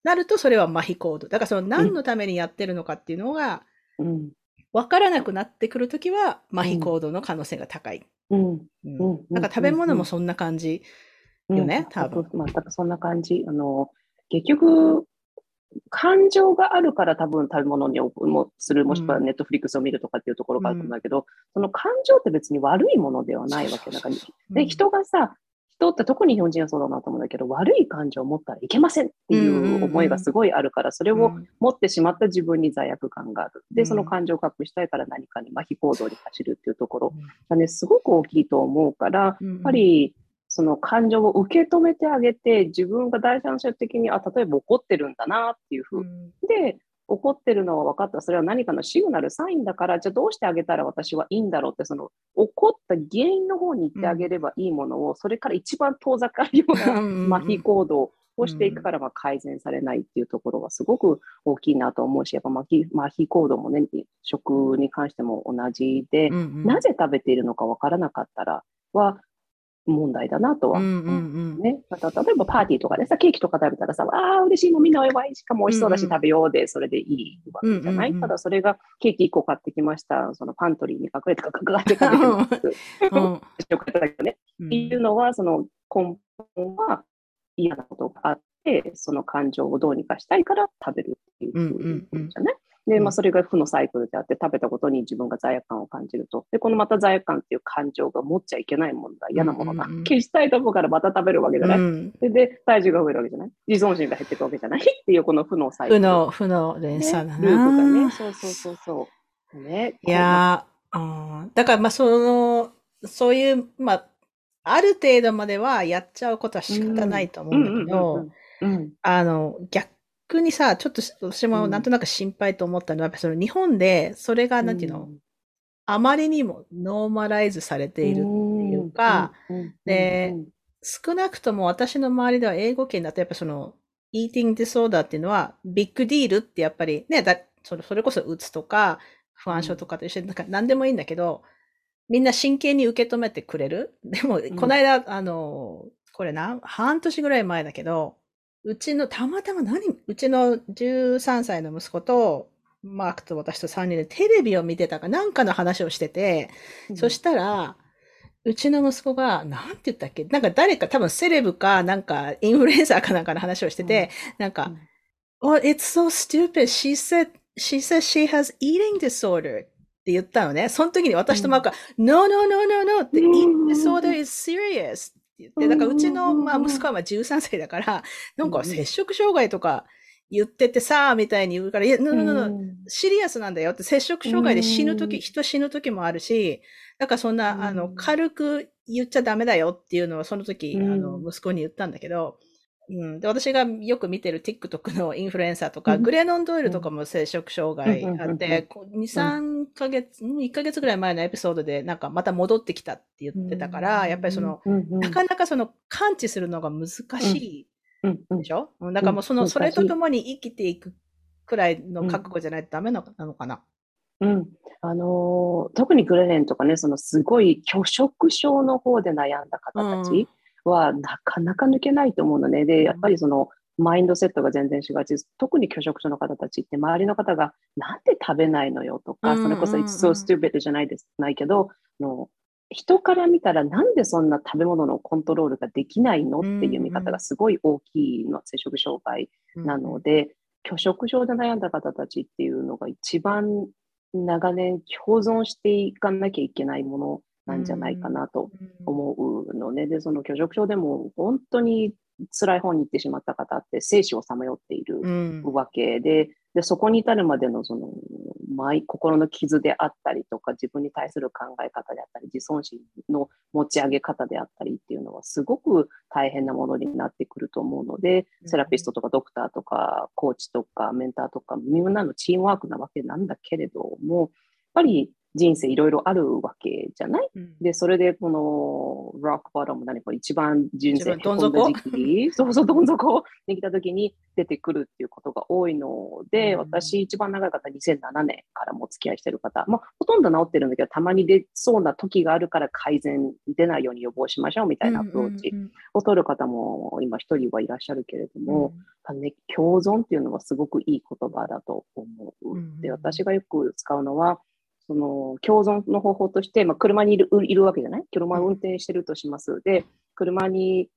なるとそれは麻痺行動。だからその何のためにやってるのかっていうのがうん。分からなくなってくるときは麻痺行動の可能性が高い。うん。うん。うん。なんか食べ物もそんな感じ。よね多分。うん。全くそんな感じ。あの、結局、感情があるから多分食べ物にもする、もしくはうん。ネットフリックスを見るとかっていうところがあるんだけど、その感情って別に悪いものではないわけだから。で、人がさ、人って特に日本人はそうだなと思うんだけど、悪い感情を持ったらいけませんっていう思いがすごいあるから、それを持ってしまった自分に罪悪感がある。で、その感情を隠したいから何かに麻痺行動に走るっていうところがね、すごく大きいと思うから、やっぱり、その感情を受け止めてあげて、自分が第三者的に、あ、例えば怒ってるんだなっていうふう、で、怒ってるのは分かった。それは何かのシグナル、サインだから、じゃあどうしてあげたら私はいいんだろうって、その怒った原因の方に行ってあげればいいものを、うん、それから一番遠ざかるような麻痺行動をしていくからまあ改善されないっていうところはすごく大きいなと思うし、やっぱ麻痺麻痺行動もね、食に関しても同じで、うんうん、なぜ食べているのか分からなかったらは、問題だなとは。うんうんうん、ね。また、例えばパーティーとかでさ、ケーキとか食べたらさ、ああ、嬉しい、もうみんなお祝いしかも美味しそうだし食べようで、それでいいわけじゃない、うんうんうん、ただそれがケーキ1個買ってきました、そのパントリーに隠れてかかって食べてます。食だけどね。っていうのは、その根本は嫌なことがあって、その感情をどうにかしたいから食べるっていうことじゃない、で、まあ、それが負のサイクルであって、食べたことに自分が罪悪感を感じると。で、このまた罪悪感っていう感情が持っちゃいけないものだ、嫌なものだ。消したいとこからまた食べるわけじゃない。うん、でで、体重が増えるわけじゃない。自尊心が減っていくわけじゃないっていう、この負のサイクル。負の、負の連鎖だな、ね。ループがね。そうそうそうそう。ね。いやー、うん、だからまあ、その、そういう、まあ、ある程度まではやっちゃうことは仕方ないと思うんだけど、あの、逆逆にさ、ちょっと私もなんとなく心配と思ったのは、やっぱその日本で、それが、なんていうの、うん、あまりにもノーマライズされているっていうか、で、少なくとも私の周りでは英語圏だとやっぱその、イーティングディソーダーっていうのは、ビッグディールってやっぱりね、だそれそれこそうつとか、不安症とかと一緒に、なんか何でもいいんだけど、みんな真剣に受け止めてくれる。でも、この間、あの、これな、半年ぐらい前だけど、うちの、たまたま何、うちの13歳の息子と、マークと私と3人でテレビを見てたかなんかの話をしてて、うん、そしたら、うちの息子が、なんて言ったっけなんか誰か多分セレブか、なんかインフルエンサーかなんかの話をしてて、うん、なんか、うん、Oh, it's so stupid. She said, she says she has eating disorder. って言ったのね。その時に私とマークが、うん、No, no, no, no, no. The eating disorder is serious. 言って、だからうちの、まあ、息子はまあ13歳だから、なんか摂食障害とか言っててさ、みたいに言うから、いや、シリアスなんだよって、摂食障害で死ぬとき、人死ぬときもあるし、だからそんな、あの、軽く言っちゃダメだよっていうのをその時、あの、息子に言ったんだけど、うん、で私がよく見てる TikTok のインフルエンサーとか、うん、グレノン・ドイルとかも摂食障害あって、2、3ヶ月、1ヶ月ぐらい前のエピソードでなんかまた戻ってきたって言ってたから、やっぱりその、なかなかその感知するのが難しいでしょ、うん、だからもうその、それとともに生きていくくらいの覚悟じゃないとダメなのかな？うん。あのー、特にグレネンとかね、そのすごい拒食症の方で悩んだ方たち、はなかなか抜けないと思うのね。で、やっぱりその、マインドセットが全然違うし、特に拒食症の方たちって周りの方がなんで食べないのよとか、それこそ It's so stupid じゃないです、ないけど、の人から見たらなんでそんな食べ物のコントロールができないのっていう見方がすごい大きいの、摂食障害なので、拒食症で悩んだ方たちっていうのが一番長年共存していかなきゃいけないものなんじゃないかなと思うのね。で、その拒食症でも本当に辛い方に行ってしまった方って生死をさまよっているわけで、うん、でそこに至るまでのその、まあ、心の傷であったりとか自分に対する考え方であったり自尊心の持ち上げ方であったりっていうのはすごく大変なものになってくると思うので、セラピストとかドクターとかコーチとかメンターとかみんなのチームワークなわけなんだけれどもやっぱり人生いろいろあるわけじゃない、うん、で、それでこのロックバトム何か一番人生どん底？そうそう、どん底？に来た時に出てくるっていうことが多いので、うん、私一番長い方2007年からも付き合いしてる方、まあ、ほとんど治ってるんだけど、たまに出そうな時があるから改善出ないように予防しましょうみたいなアプローチを取る方も今一人はいらっしゃるけれども、うん、ね、共存っていうのはすごくいい言葉だと思う。で、私がよく使うのは、その共存の方法として、まあ、車にいるいるわけじゃない？車を運転してるとします。で、車に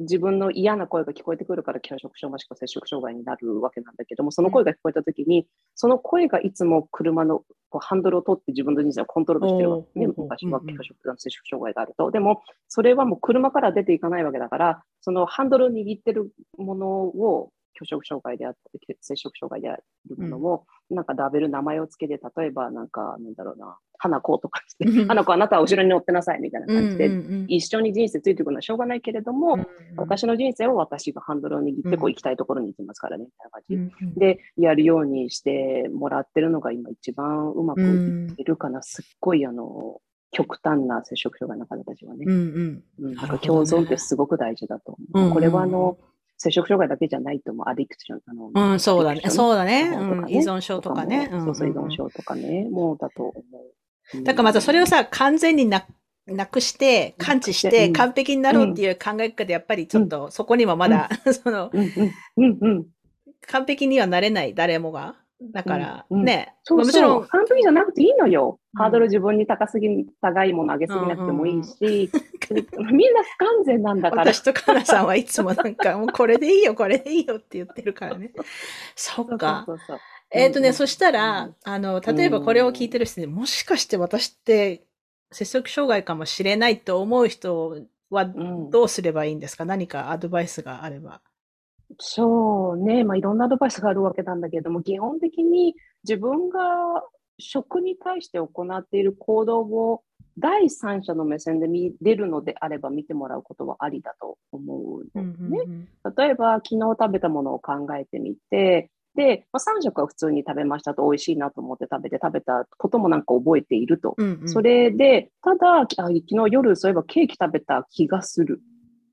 自分の嫌な声が聞こえてくるから拒食症もしくは摂食障害になるわけなんだけども、その声が聞こえたときに、その声がいつも車のこうハンドルを取って自分の人生をコントロールしてるわけね。昔は拒食、摂食障害があると。でも、それはもう車から出ていかないわけだから、そのハンドルを握ってるものを拒食障害であったり、摂食障害であるものを、なんかラベル、名前をつけて、例えばなんか、なんだろうな、花子とかしてうん、花子あなたは後ろに乗ってなさいみたいな感じで、うんうんうん。一緒に人生ついていくのはしょうがないけれども、うん私の人生を私がハンドルを握ってこううん行きたいところに行きますからね、みたいな感じ。うんうん。で、やるようにしてもらってるのが今一番うまくいってるかな。すっごいあの、極端な接触障害の方たちはね。うんうん。うん。なんか共存ってすごく大事だとう。んうん思う。これはあの、接触障害だけじゃないと思う。アディクション。あのうん、そうだね。そうだね。うん、依存症とかね。もそうそう、依存症とかね。もうだと思う。だからまたそれをさ、完全にななくして、感知して、うん完璧になろうっていう考え方で、やっぱりちょっと、そこにはまだ、その、うんうんうんうん。完璧にはなれない、誰もが。だから、うんうん。ね、そうもちろん、完璧じゃなくていいのよ。うん。ハードル自分に高すぎ、高いもの上げすぎなくてもいいし、みんな不完全なんだから。私とカナさんはいつもなんか、もうこれでいいよ、これでいいよって言ってるからね。そっか。そうそうそうえっ、とね、うんそしたうらん、あの、例えばこれを聞いてる人で、もしかして私って、接触障害かもしれないと思う人はうん。どうすればいいんですか？何かアドバイスがあれば。そうね、まあ、いろんなアドバイスがあるわけなんだけども、基本的に自分が食に対して行っている行動を第三者の目線で見れるのであれば見てもらうことはありだと思うのね。例えば、昨日食べたものを考えてみて、で、まあ、3食は普通に食べましたと、美味しいなと思って食べて、食べたこともなんか覚えていると。うんうんそれで、ただ、あ昨日夜そういえばケーキ食べた気がする。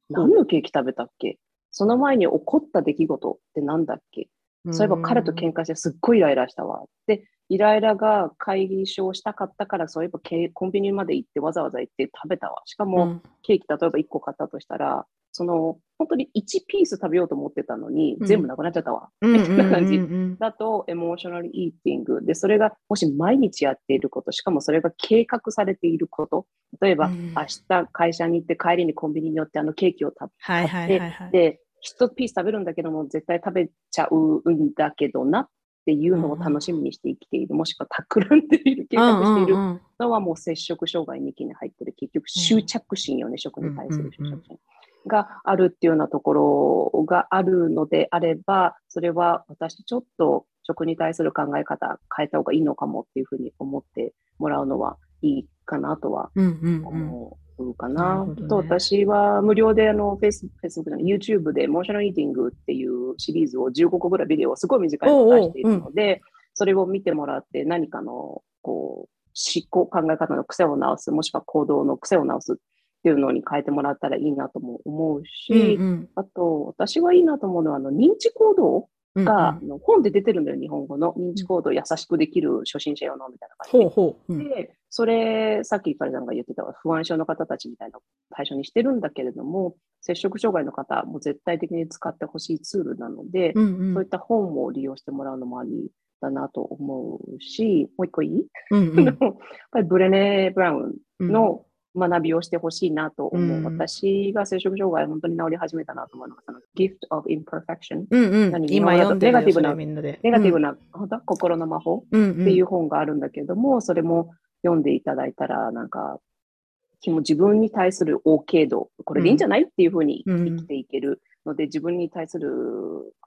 何のケーキ食べたっけ？その前に起こった出来事って何だっけ？そういえば彼と喧嘩してすっごいイライラしたわ。で、イライラが会議所をしたかったから、そういえばケコンビニまで行ってわざわざ行って食べたわ。しかも、うんケーキ例えば1個買ったとしたら、その、本当に1ピース食べようと思ってたのに、うん全部なくなっちゃったわ。うんみたいな感じ。だと、エモーショナルイーティング。で、それがもし毎日やっていること、しかもそれが計画されていること。例えば、うん明日会社に行って帰りにコンビニに寄ってあのケーキを食。べて、一ピース食べるんだけども、絶対食べちゃうんだけどなっていうのを楽しみにして生きている。もしくは企んでいる、計画している。のはもう接触障害2期に入ってる。結局執着心よね、食に対す。る執着心。があるっていうようなところがあるのであれば、それは私ちょっと食に対する考え方変えた方がいいのかもっていうふうに思ってもらうのはいいかなとは思うんうかなな。ねと私は無料であの Facebook、Facebook じゃない YouTube でモーショナルイーティングっていうシリーズを15個ぐらいビデオをすごい短いのを出しているので、それを見てもらって何かのこう思考、考え方の癖を直す、もしくは行動の癖を直すっていうのに変えてもらったらいいなとも思うし、うんあと私はいいなと思うのはあの認知行動うんが、うん。あの本で出てるんだよ、日本語の。認知行動優しくできる初心者用のみたいな感じで。ほうほう。うん。で、それ、さっきパリさんが言ってた不安症の方たちみたいな対象にしてるんだけれども、摂食障害の方も絶対的に使ってほしいツールなので、うんうんそういった本を利用してもらうのもありだなと思うし、もう一個いい、うんうん やっぱりブレネ・ブラウンうんの学びをしてほしいなと思う。うん私が摂食障害本当に治り始めたなと思うのが、その Gift of Imperfection。うんうん何今読んでネガティブなそれみんなで。ネガティブな、本当心の魔法うんっていう本があるんだけども、それも読んでいただいたら、なんか、自分に対する OK 度、これでいいんじゃないっていうふうにうん生きていけるので、自分に対する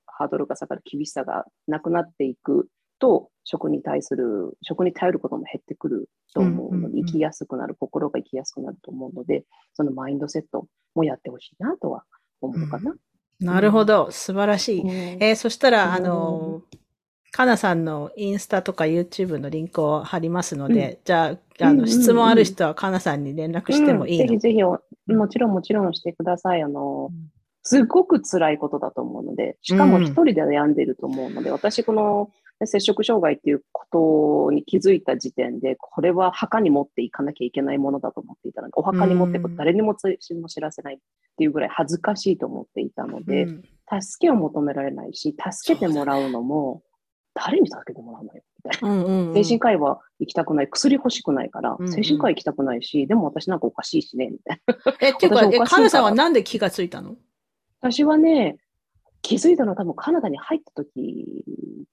ハードルが下がる厳しさがなくなっていくと、食に対する、食に頼ることも減ってくると思うので、うんうんうん生きやすくなる、心が生きやすくなると思うので、そのマインドセットもやってほしいなとは思うかな。なるほど。素晴らしい。うんえーそしたら、あうんの、かなさんのインスタとか YouTube のリンクを貼りますので、じゃあ、あの、うんうんうん。質問ある人はかなさんに連絡してもいいの？うんぜひぜひお、もちろんもちろんしてください。あの、すごく辛いことだと思うので、しかも一人で悩んでいると思うので、私、この摂食障害っていうことに気づいた時点で、これは墓に持っていかなきゃいけないものだと思っていたので、お墓に持っていくうん。誰にも知らせないっていうぐらい恥ずかしいと思っていたので、うん。助けを求められないし、助けてもらうのも、誰に助けてもらうのよみたいな。うんうんうん精神科医は行きたくない、薬欲しくないから、うんうん精神科医行きたくないし、でも私なんかおかしいしね、みたいな。え、っていうか、え、私おかしいからかなさんはなんで気がついたの？私はね、気づいたのは多分カナダに入った時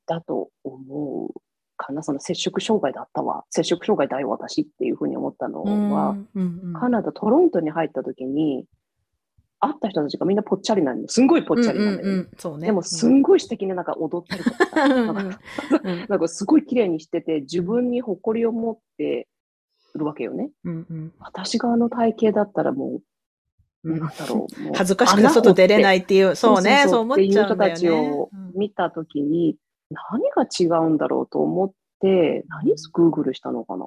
だと思うかな。その摂食障害だったわ。摂食障害だよ、私っていうふうに思ったのは、うんうんカナダ、トロントに入った時に、会った人たちがみんなぽっちゃりなんすんごいぽっちゃりなんだよね。うんうんうんそうね。でも、すんごい素敵ななんか踊ったりとか なんかすごい綺麗にしてて、自分に誇りを持ってるわけよね。うんうん私があの体型だったらもう、うんなんだろう。恥ずかしくて外出れないい。っていう、そうね、そう思っちゃうんだよっていう人たちねを。見たときに、何が違うんだろうと思って、何グーグルしたのかな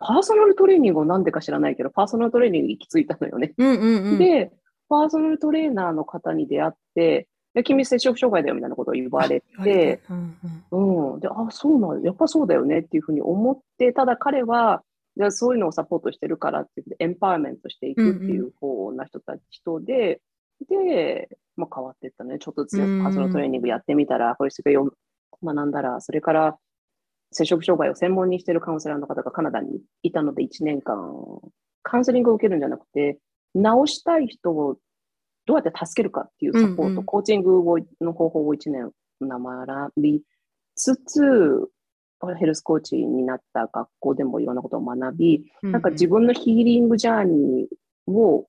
パーソナルトレーニングをなんでか知らないけど、パーソナルトレーニング行き着いたのよね。うんうんうん。で、パーソナルトレーナーの方に出会って、で君、摂食障害だよみたいなことを言われて、うんうんうん。で、あ、そうなんやっぱそうだよねっていうふうに思って、ただ彼は、じゃあそういうのをサポートしてるからってエンパワーメントしていくっていう方な人たち、人で、で、まあ変わっていったね。ちょっとずつパうんーソナルトレーニングやってみたら、これすごいよ学んだら、それから、摂食障害を専門にしているカウンセラーの方がカナダにいたので1年間、カウンセリングを受けるんじゃなくて、治したい人をどうやって助けるかっていうサポート、うんうん。コーチングをの方法を1年学びつつ、ヘルスコーチになった学校でもいろんなことを学び、うん。なんか自分のヒーリングジャーニーを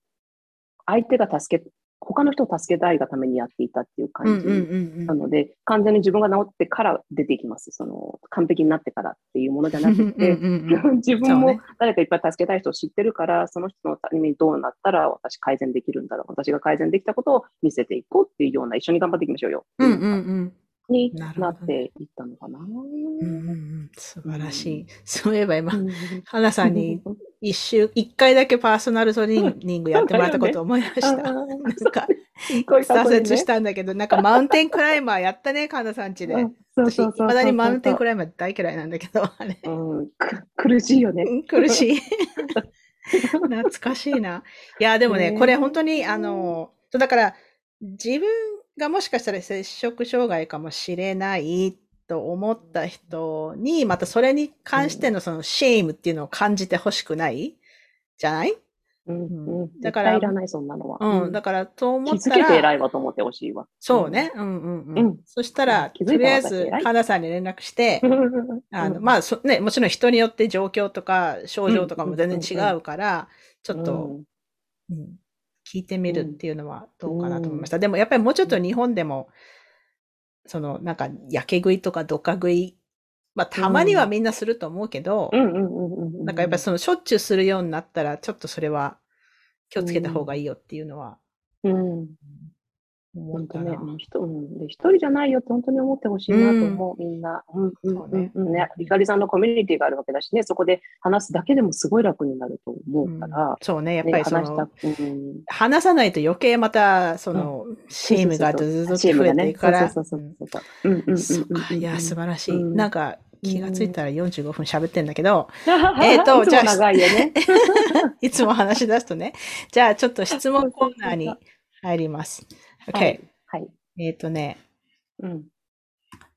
相手が助け、他の人を助けたいがためにやっていたっていう感じうんなので、完全に自分が治ってから出ていきます。その、完璧になってからっていうものじゃなくて、自分も誰かいっぱい助けたい人を知ってるから、その人のためにどうなったら私改善できるんだろう。私が改善できたことを見せていこうっていうような、一緒に頑張っていきましょうよ。うんうんうんになっていったのかな。うんうんうん素晴らしい。そういえば今、うん花さんに一週、一回だけパーソナルトレーニングやってもらったことを思い出した。なんか、挫折したんだけど、なんかマウンテンクライマーやったね、神田さんちで。私、いまだにマウンテンクライマー大嫌いなんだけど、あれ。うんく苦しいよね。うん苦しい。懐かしいな。いや、でもね、ねこれ本当に、あの、だから、自分がもしかしたら摂食障害かもしれないと思った人に、またそれに関してのその shame っていうのを感じてほしくないじゃない？うんうん、だからいらない、そんなのは。うん。だから、と思ったら、気づけて偉いわと思ってほしいわ。そうね。うんうんうん。うんそしたら、とりあえず、私偉い神田さんに連絡して、うん。あの、まあ、そね、もちろん人によって状況とか症状とかも全然違うから、ちょっと、うんうん聞いてみるっていうのはどうかなと思いました。でもやっぱりもうちょっと日本でも、そのなんか、やけ食いとかどか食い、まあたまにはみんなすると思うけど、うんうんうんうんうん。なんかやっぱりそのしょっちゅうするようになったら、ちょっとそれは気をつけた方がいいよっていうのはうん。本当ね、もうんで一人じゃないよって本当に思ってほしいなと思う、みんな。うんうんそうね。うん。うんね。リカリさんのコミュニティがあるわけだしね、そこで話すだけでもすごい楽になると思うから。うん、そうね、やっぱねりその、話した、うん、話さないと余計また、その、シェームがずっと増えていくから、そうそうそうそう。ん。うんうんうんそっか、いや、素晴らしい。うん。なんか、気がついたら45分喋ってんだけど、え えーと じゃあ。長いよね。いつも話し出すとね。じゃあ、ちょっと質問コーナーに入ります。OK。はい。はい。えっ、とね、うん。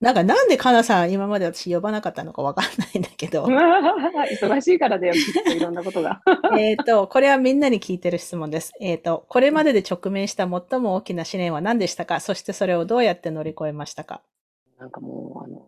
なんかなんでかなさん今まで私呼ばなかったのかわかんないんだけど、忙しいからだよ、きっといろんなことが。えっと、これはみんなに聞いてる質問です。えっ、と、これまでで直面した最も大きな試練は何でしたか？そしてそれをどうやって乗り越えましたか？なんかもう、あの、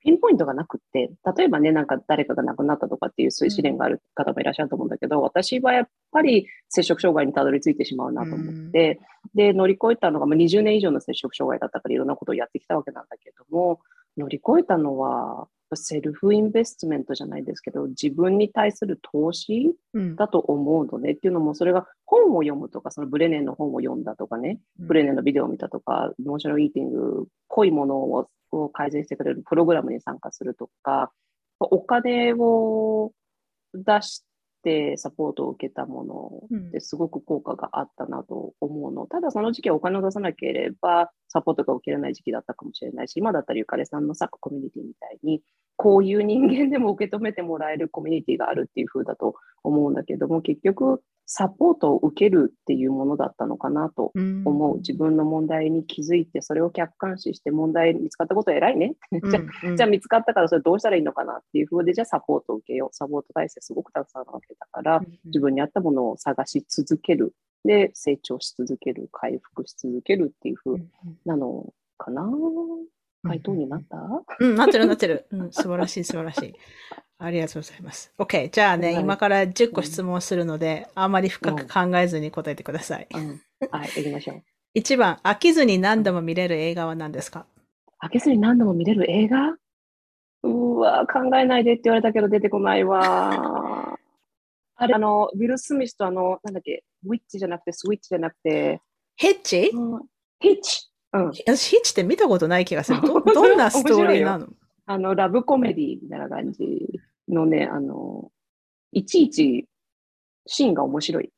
ピンポイントがなくって、例えばね、なんか誰かが亡くなったとかっていうそういう試練がある方もいらっしゃると思うんだけど、私はやっぱり摂食障害にたどり着いてしまうなと思って、で、乗り越えたのが、まあ、20年以上の摂食障害だったからいろんなことをやってきたわけなんだけども、乗り越えたのは、セルフインベストメントじゃないですけど、自分に対する投資うん。だと思うのね。っていうのも、それが本を読むとか、そのブレネンの本を読んだとかね、ブレネンのビデオを見たとか、モーショナルイーティング、濃いものをを改善してくれるプログラムに参加するとか、お金を出してサポートを受けたものうんってすごく効果があったなと思うの。ただその時期はお金を出さなければサポートが受けられない時期だったかもしれないし、今だったらゆかりさんのさ、コミュニティみたいに、こういう人間でも受け止めてもらえるコミュニティがあるっていう風だと思うんだけども、結局サポートを受けるっていうものだったのかなとうん思う。自分の問題に気づいて、それを客観視して問題見つかったこと偉いね。じゃあうんじゃあ見つかったからそれどうしたらいいのかなっていう風で、じゃあサポートを受けよう。サポート体制すごくたくさんあるわけだから、自分に合ったものを探し続けるで、成長し続ける、回復し続けるっていう風なのかな。回答になった、うん、なってるなってる。うん、素晴らしい素晴らしい。ありがとうございます。OK。じゃあね、はい今から10個質問するので、あまり深く考えずに答えてください。うん。はい、行きましょう。1番、飽きずに何度も見れる映画は何ですか？開けずに何度も見れる映画？うわ考えないでって言われたけど出てこないわ。あれ、あの、ウィル・スミスとあの、なんだっけ、ウィッチじゃなくて、スイッチじゃなくて、ヒッチうんヒッチ。うん。私ヒッチって見たことない気がする。ど どんなストーリーなの？あの、ラブコメディみたいな感じのね、あの、いちいちシーンが面白い。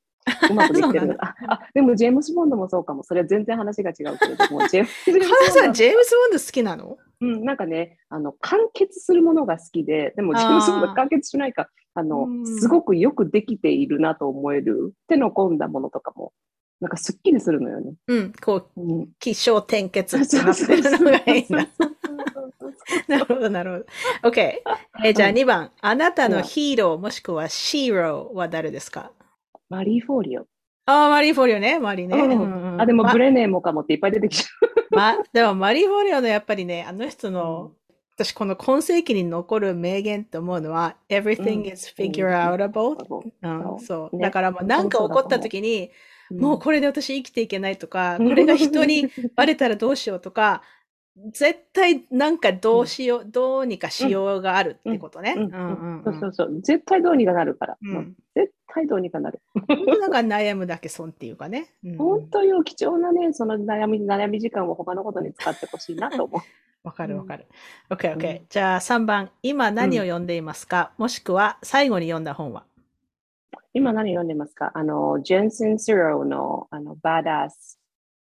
うまくできてる。あ、あでもジェームス・ボンドもそうかも。それは全然話が違うけれども、ジェームス・ボンドさん、ジェームス・ボンド好きなの？うん、なんかね、あの、完結するものが好きで、でもジェームス・ボンド完結しないか、あのう、んすごくよくできているなと思える、手の込んだものとかも、なんかすっきりするのよね。うん、こう、うん。起承転結ってなってるのがいいな。なるほど、なるほど。OK。えーじゃあ2番、あなたのヒーローもしくはシーローは誰ですか？マリー・フォーリオ。ああ、マリー・フォリオね、マリーね。うんうんうんあ、でもまブレネーもかもっていっぱい出てきちゃま、でもマリー・フォリオのやっぱりね、あの人の、私この今世紀に残る名言と思うのは、everything うん is figure outable、う。うん、そう。ねだからもう何か起こった時に、んもうこれで私生きていけないとか、うんこれが人にバレたらどうしようとか、絶対なんかどうしよう、どうにかしようがあるってことね。うんうんうんそうそうそう。絶対どうにかなるから。うん絶対どうにかなる。なんか悩むだけ損っていうかね。うん本当よ、貴重なね、その悩み、悩み時間を他のことに使ってほしいなと思う。わかるうんわかる。OK, う OK. じゃあ3番、今何を読んでいますか、もしくは最後に読んだ本は？今何読んでますか？あの、ジェンセン・シローの、あの、バーダース、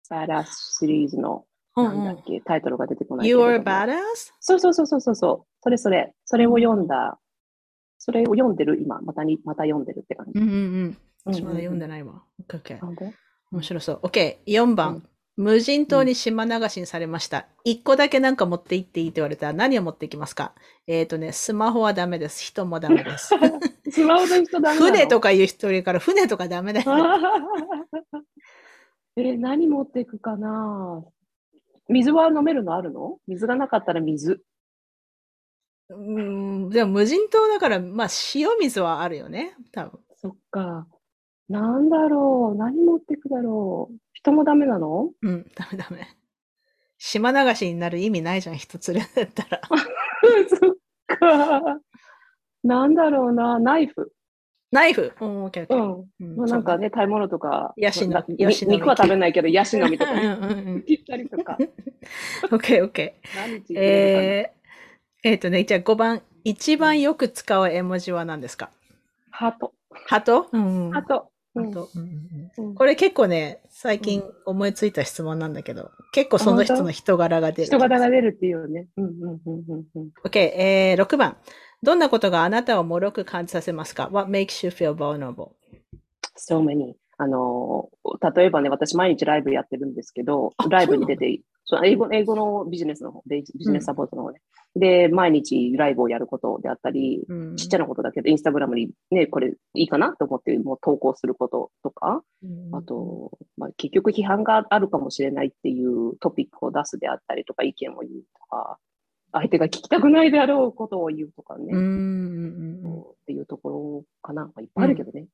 バーダースシリーズの、なんだっけ、タイトルが出てこない You are badass? そうそうそうそうそうそう。それそれ。それを読んだ。それを読んでる？今。またに、また読んでるって感じ。うんうんうん。私まだ読んでない。わ。OK, 面白そう。OK、4番。無人島に島流しにされました。一個だけなんか持って行っていいって言われたら何を持っていきますか？えっ、とね、スマホはダメです。人もダメです。スマホの人ダメ船とかいう人いるから船とかダメだよ。えー何持っていくかな？水は飲めるのあるの？水がなかったら水。うん、でも無人島だから、まあ塩水はあるよね。多分。そっか。なんだろう何持っていくだろう人もダメなの？うん、ダメダメ。島流しになる意味ないじゃん、人連れてったら。そっか。なんだろうなナイフ。ナイフ？うん、オッケーオッケうー。ん。うんまあ、なんかね、食べ物とか。ヤシのなヤシの実肉は食べないけど、ヤシの実とかうんね。うんうん。切ったりとか。オッケーオッケー。えー、えっ、とね、じゃあ5番。一番よく使う絵文字は何ですか？ハート。ハト？うん。ハート。ハうんトうんこれ結構ね、最近思いついた質問なんだけど、結構その人の人柄が出る。人柄が出るっていうよね。うんうんうんうんうん。OK、えー、6番。どんなことがあなたを脆く感じさせますか ?What makes you feel vulnerable? so many. あの、例えばね、私毎日ライブやってるんですけどあ、ライブに出て、そう英語英語のビジネスの方で、ビジネスサポートの方で、で、毎日ライブをやることであったり、うん。ちっちゃなことだけど、インスタグラムにね、これいいかなと思ってもう投稿することとか、あと、まあ、結局批判があるかもしれないっていうトピックを出すであったりとか、意見を言うとか、相手が聞きたくないであろうことを言うとかね、うんうんうんっていうところかな。まあ、いっぱいあるけどね。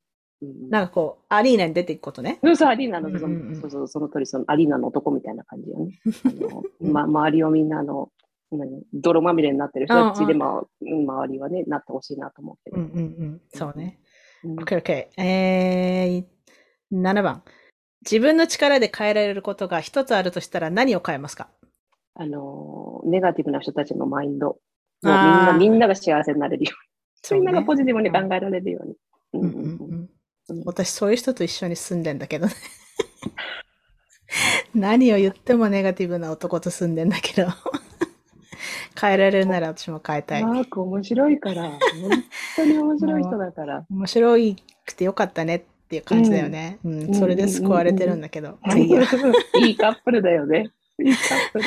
うんなんかこう、アリーナに出ていくことね。そうそう、アリーナの、うんうんうんそうそう、その通り、そのアリーナの男みたいな感じよね。あのま、周りをみんなあの、何泥まみれになってる人たちで、うんま周りはね、なってほしいなと思うけど。うんうんうん。そうね。うん OK, OK. えー、7番。自分の力で変えられることが一つあるとしたら何を変えますか？あの、ネガティブな人たちのマインド。もうみんな、みんなが幸せになれるように。みんながポジジティブに考えられるように。うんうんうんうん私、そういう人と一緒に住んでんだけどね。何を言ってもネガティブな男と住んでんだけど。変えられるなら私も変えたい。マーク面白いから、本当に面白い人だから。面白くてよかったねっていう感じだよね。うん、んそれで救われてるんだけど。まあ いいカップルだよね。いいカップル。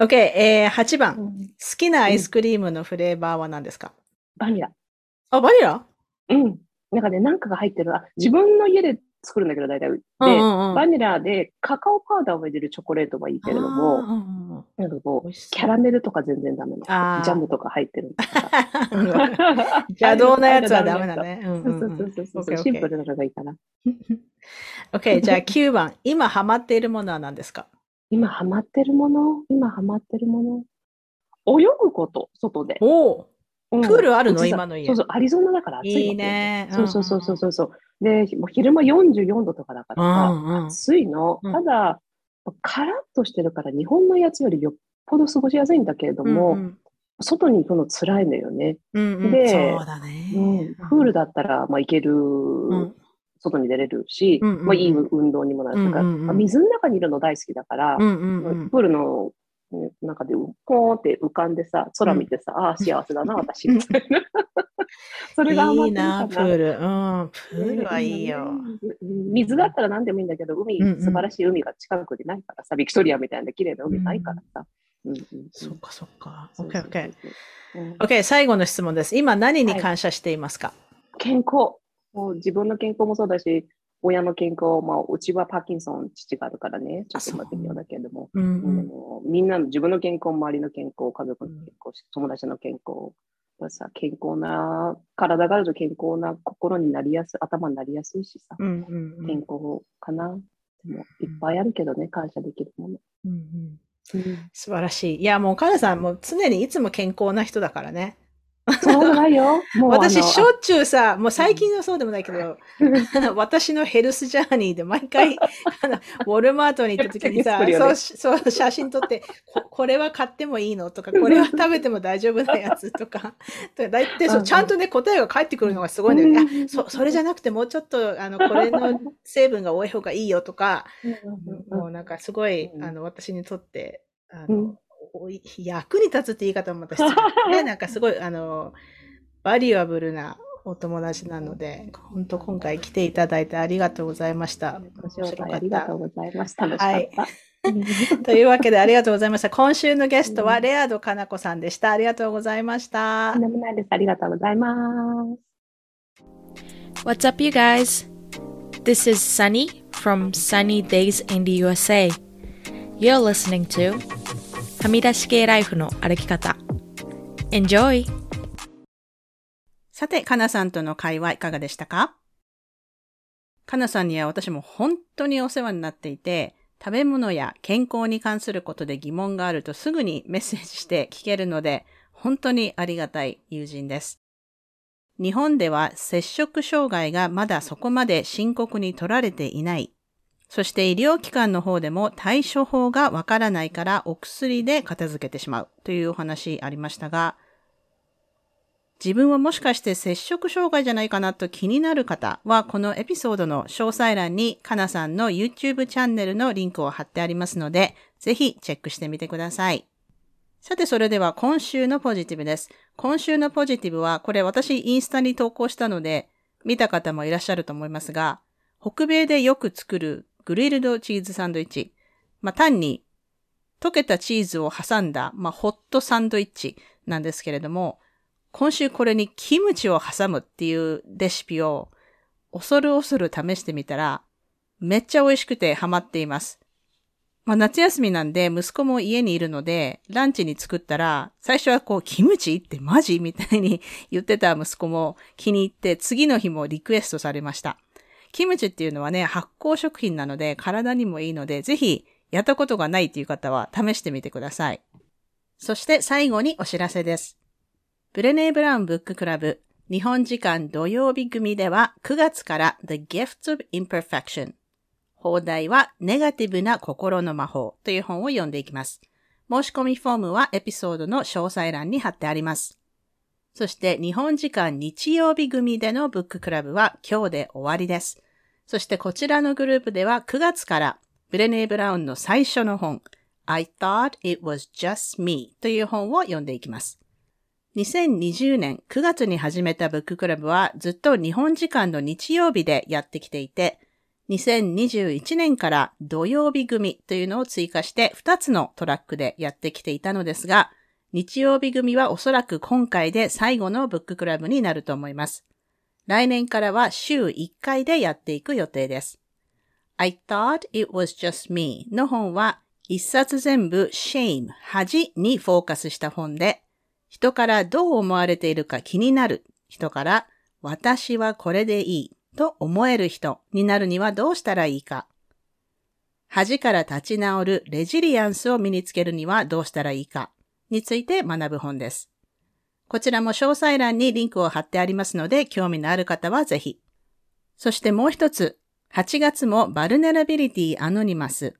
OK、えー、8番。好うんきなアイスクリームのフレーバーは何ですか、バニラ。あ、バニラ？うん。なんかね、なんかが入ってる。あ、自分の家で作るんだけど、大体。で、バニラでカカオパウダーを入れるチョコレートはいいけれども、あーうんうんうんなんかこうキャラメルとか全然ダメな。ジャムとか入ってる。邪道なやつはダメだね。シンプルなのがいいかな。OK、じゃあ9番。今ハマっているものは何ですか？今ハマってるもの？今ハマってるもの？泳ぐこと、外で。おプールあるの？今の家。そうそう、アリゾナだから暑いの。いいね。そうそうそうそうそう。で、もう昼間44度とかだからさ、うんうん。暑いの。うん。ただ、カラッとしてるから日本のやつよりよっぽど過ごしやすいんだけれども、うん外に行くの辛いのよね。うんうん。でそうだね。うん、プールだったら、まあ、行ける、ん。外に出れるし、うんうん。うんまあ、いい運動にもなる。だからうんうん。うんまあ水の中にいるの大好きだから、うんうんうん。プールのね中でポーンって浮かんでさ、空見てさ、ああ、幸せだな、私、みたいな。それがハマってるかいいな、プール。うん、プールはいいよ。うん水だったら何でもいいんだけど、海、うんうん素晴らしい海が近くにないからさ、ビクトリアみたいな綺麗な海ないからさ。うんうんうんそっかそっか。OK、OK。OK、最後の質問です。今何に感謝していますか、健康。もう自分の健康もそうだし、親の健康、まあ、うちはパーキンソン、父があるからね、ちょっとまあ微妙だけれども、うんうんでもみんなの自分の健康、周りの健康、家族の健康、友達の健康はさ、健康な、体があると健康な心になりやすい、頭になりやすいしさ、うんうんうん健康かな。でも、いっぱいあるけどね、感謝できるもの。うんうん素晴らしい。いや、もう、カナさん、もう常にいつも健康な人だからね。そうないよ。もう私、しょっちゅうさ、もう最近はそうでもないけど、私のヘルスジャーニーで毎回、あのウォルマートに行った時にさ、ね。そうし、そう、写真撮ってこ、これは買ってもいいの？とか、これは食べても大丈夫なやつ？とか、とだいたいそうう、んちゃんとね、答えが返ってくるのがすごいんだよね。うん。あそ、それじゃなくて、もうちょっと、あの、これの成分が多い方がいいよとか、もうなんかすごい、うん。あの、私にとって、あの、うん役に立つって言い方もまた失礼だね。なんかすごい、あの、バリュアブルなお友達なので、本当今回来ていただいてありがとうございました。ご紹介ありがとうございましかはいった。というわけでありがとうございました。今週のゲストはレアドかなこさんでした。ありがとうございましたとん。でもないです。ありがとうございます。What's up, you guys? This is Sunny from Sunny Days in the USA. You're listening to はみ出し系ライフの歩き方。Enjoy! さて、かなさんとの会話いかがでしたか？かなさんには私も本当にお世話になっていて、食べ物や健康に関することで疑問があるとすぐにメッセージして聞けるので、本当にありがたい友人です。日本では摂食障害がまだそこまで深刻に取られていない。そして医療機関の方でも対処法がわからないからお薬で片付けてしまうというお話ありましたが、自分はもしかして摂食障害じゃないかなと気になる方は、このエピソードの詳細欄に、かなさんの YouTube チャンネルのリンクを貼ってありますので、ぜひチェックしてみてください。さて、それでは今週のポジティブです。今週のポジティブは、これ私インスタに投稿したので、見た方もいらっしゃると思いますが、北米でよく作るグリルドチーズサンドイッチ。まあ、単に溶けたチーズを挟んだ、まあ、ホットサンドイッチなんですけれども、今週これにキムチを挟むっていうレシピを恐る恐る試してみたら、めっちゃ美味しくてハマっています。まあ夏休みなんで息子も家にいるので、ランチに作ったら、最初はこう、キムチってマジみたいに言ってた息子も気に入って、次の日もリクエストされました。キムチっていうのはね、発酵食品なので体にもいいので、ぜひやったことがないっていう方は試してみてください。そして最後にお知らせです。ブレネー・ブラウンブッククラブ日本時間土曜日組では9月から The Gifts of Imperfection 放題はネガティブな心の魔法という本を読んでいきます。申し込みフォームはエピソードの詳細欄に貼ってあります。そして日本時間日曜日組でのブッククラブは今日で終わりです。そしてこちらのグループでは9月からブレネー・ブラウンの最初の本 I thought it was just me という本を読んでいきます。2020年9月に始めたブッククラブはずっと日本時間の日曜日でやってきていて、2021年から土曜日組というのを追加して2つのトラックでやってきていたのですが、日曜日組はおそらく今回で最後のブッククラブになると思います。来年からは週1回でやっていく予定です。I thought it was just me の本は一冊全部 shame 恥にフォーカスした本で人からどう思われているか気になる人から私はこれでいいと思える人になるにはどうしたらいいか恥から立ち直るレジリアンスを身につけるにはどうしたらいいかについて学ぶ本です。こちらも詳細欄にリンクを貼ってありますので、興味のある方はぜひ。そしてもう一つ、8月も Vulnerability Anonymous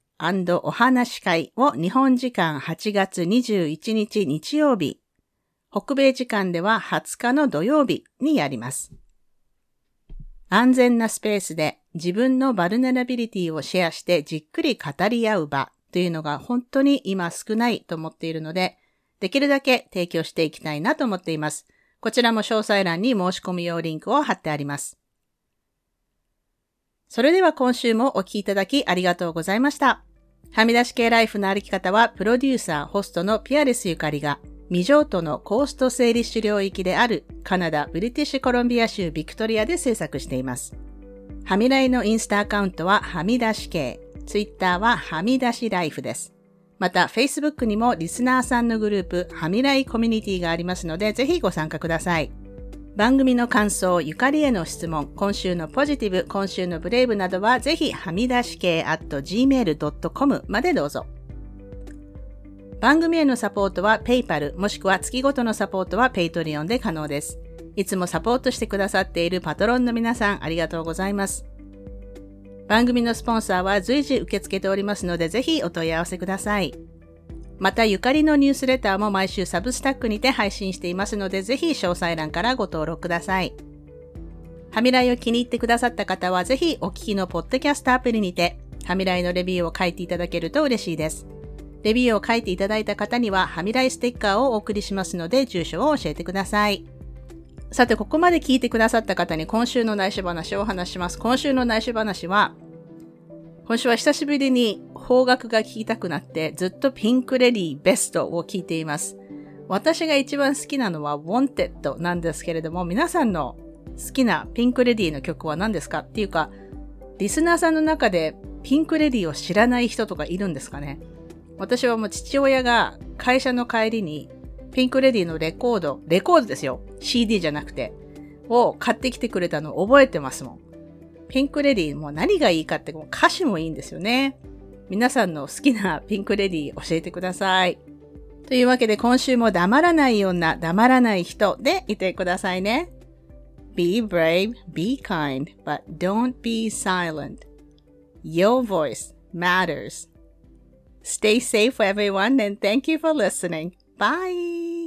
お話会を日本時間8月21日日曜日、北米時間では20日の土曜日にやります。安全なスペースで自分のバルネラビリティをシェアしてじっくり語り合う場というのが本当に今少ないと思っているので、できるだけ提供していきたいなと思っています。こちらも詳細欄に申し込み用リンクを貼ってあります。それでは今週もお聴きいただきありがとうございました。はみ出し系ライフの歩き方は、プロデューサー、ホストのピアレスゆかりが、未譲渡のコースト整理種領域であるカナダ・ブリティッシュコロンビア州ビクトリアで制作しています。はみらいのインスタアカウントははみ出し系、ツイッターははみ出しライフです。また、Facebook にもリスナーさんのグループ、はみらいコミュニティがありますので、ぜひご参加ください。番組の感想、ゆかりへの質問、今週のポジティブ、今週のブレイブなどは、ぜひ、はみ出し系 at gmail.com までどうぞ。番組へのサポートは PayPal もしくは月ごとのサポートは Patreon で可能です。いつもサポートしてくださっているパトロンの皆さんありがとうございます。番組のスポンサーは随時受け付けておりますので、ぜひお問い合わせください。また、ゆかりのニュースレターも毎週サブスタックにて配信していますので、ぜひ詳細欄からご登録ください。はみらいを気に入ってくださった方は、ぜひお聞きのポッドキャストアプリにて、はみらいのレビューを書いていただけると嬉しいです。レビューを書いていただいた方には、はみらいステッカーをお送りしますので、住所を教えてください。さて、ここまで聞いてくださった方に今週の内緒話をお話します。今週の内緒話は、今週は久しぶりに邦楽が聴きたくなって、ずっとピンクレディベストを聴いています。私が一番好きなのは Wanted なんですけれども、皆さんの好きなピンクレディの曲は何ですかっていうか、リスナーさんの中でピンクレディを知らない人とかいるんですかね私はもう父親が会社の帰りにピンクレディのレコード、レコードですよ。CD じゃなくて。を買ってきてくれたのを覚えてますもん。ピンクレディも何がいいかって歌詞もいいんですよね。皆さんの好きなピンクレディ教えてください。というわけで今週も黙らない女、黙らない人でいてくださいね。Be brave, be kind, but don't be silent. Your voice matters. Stay safe everyone and thank you for listening. Bye.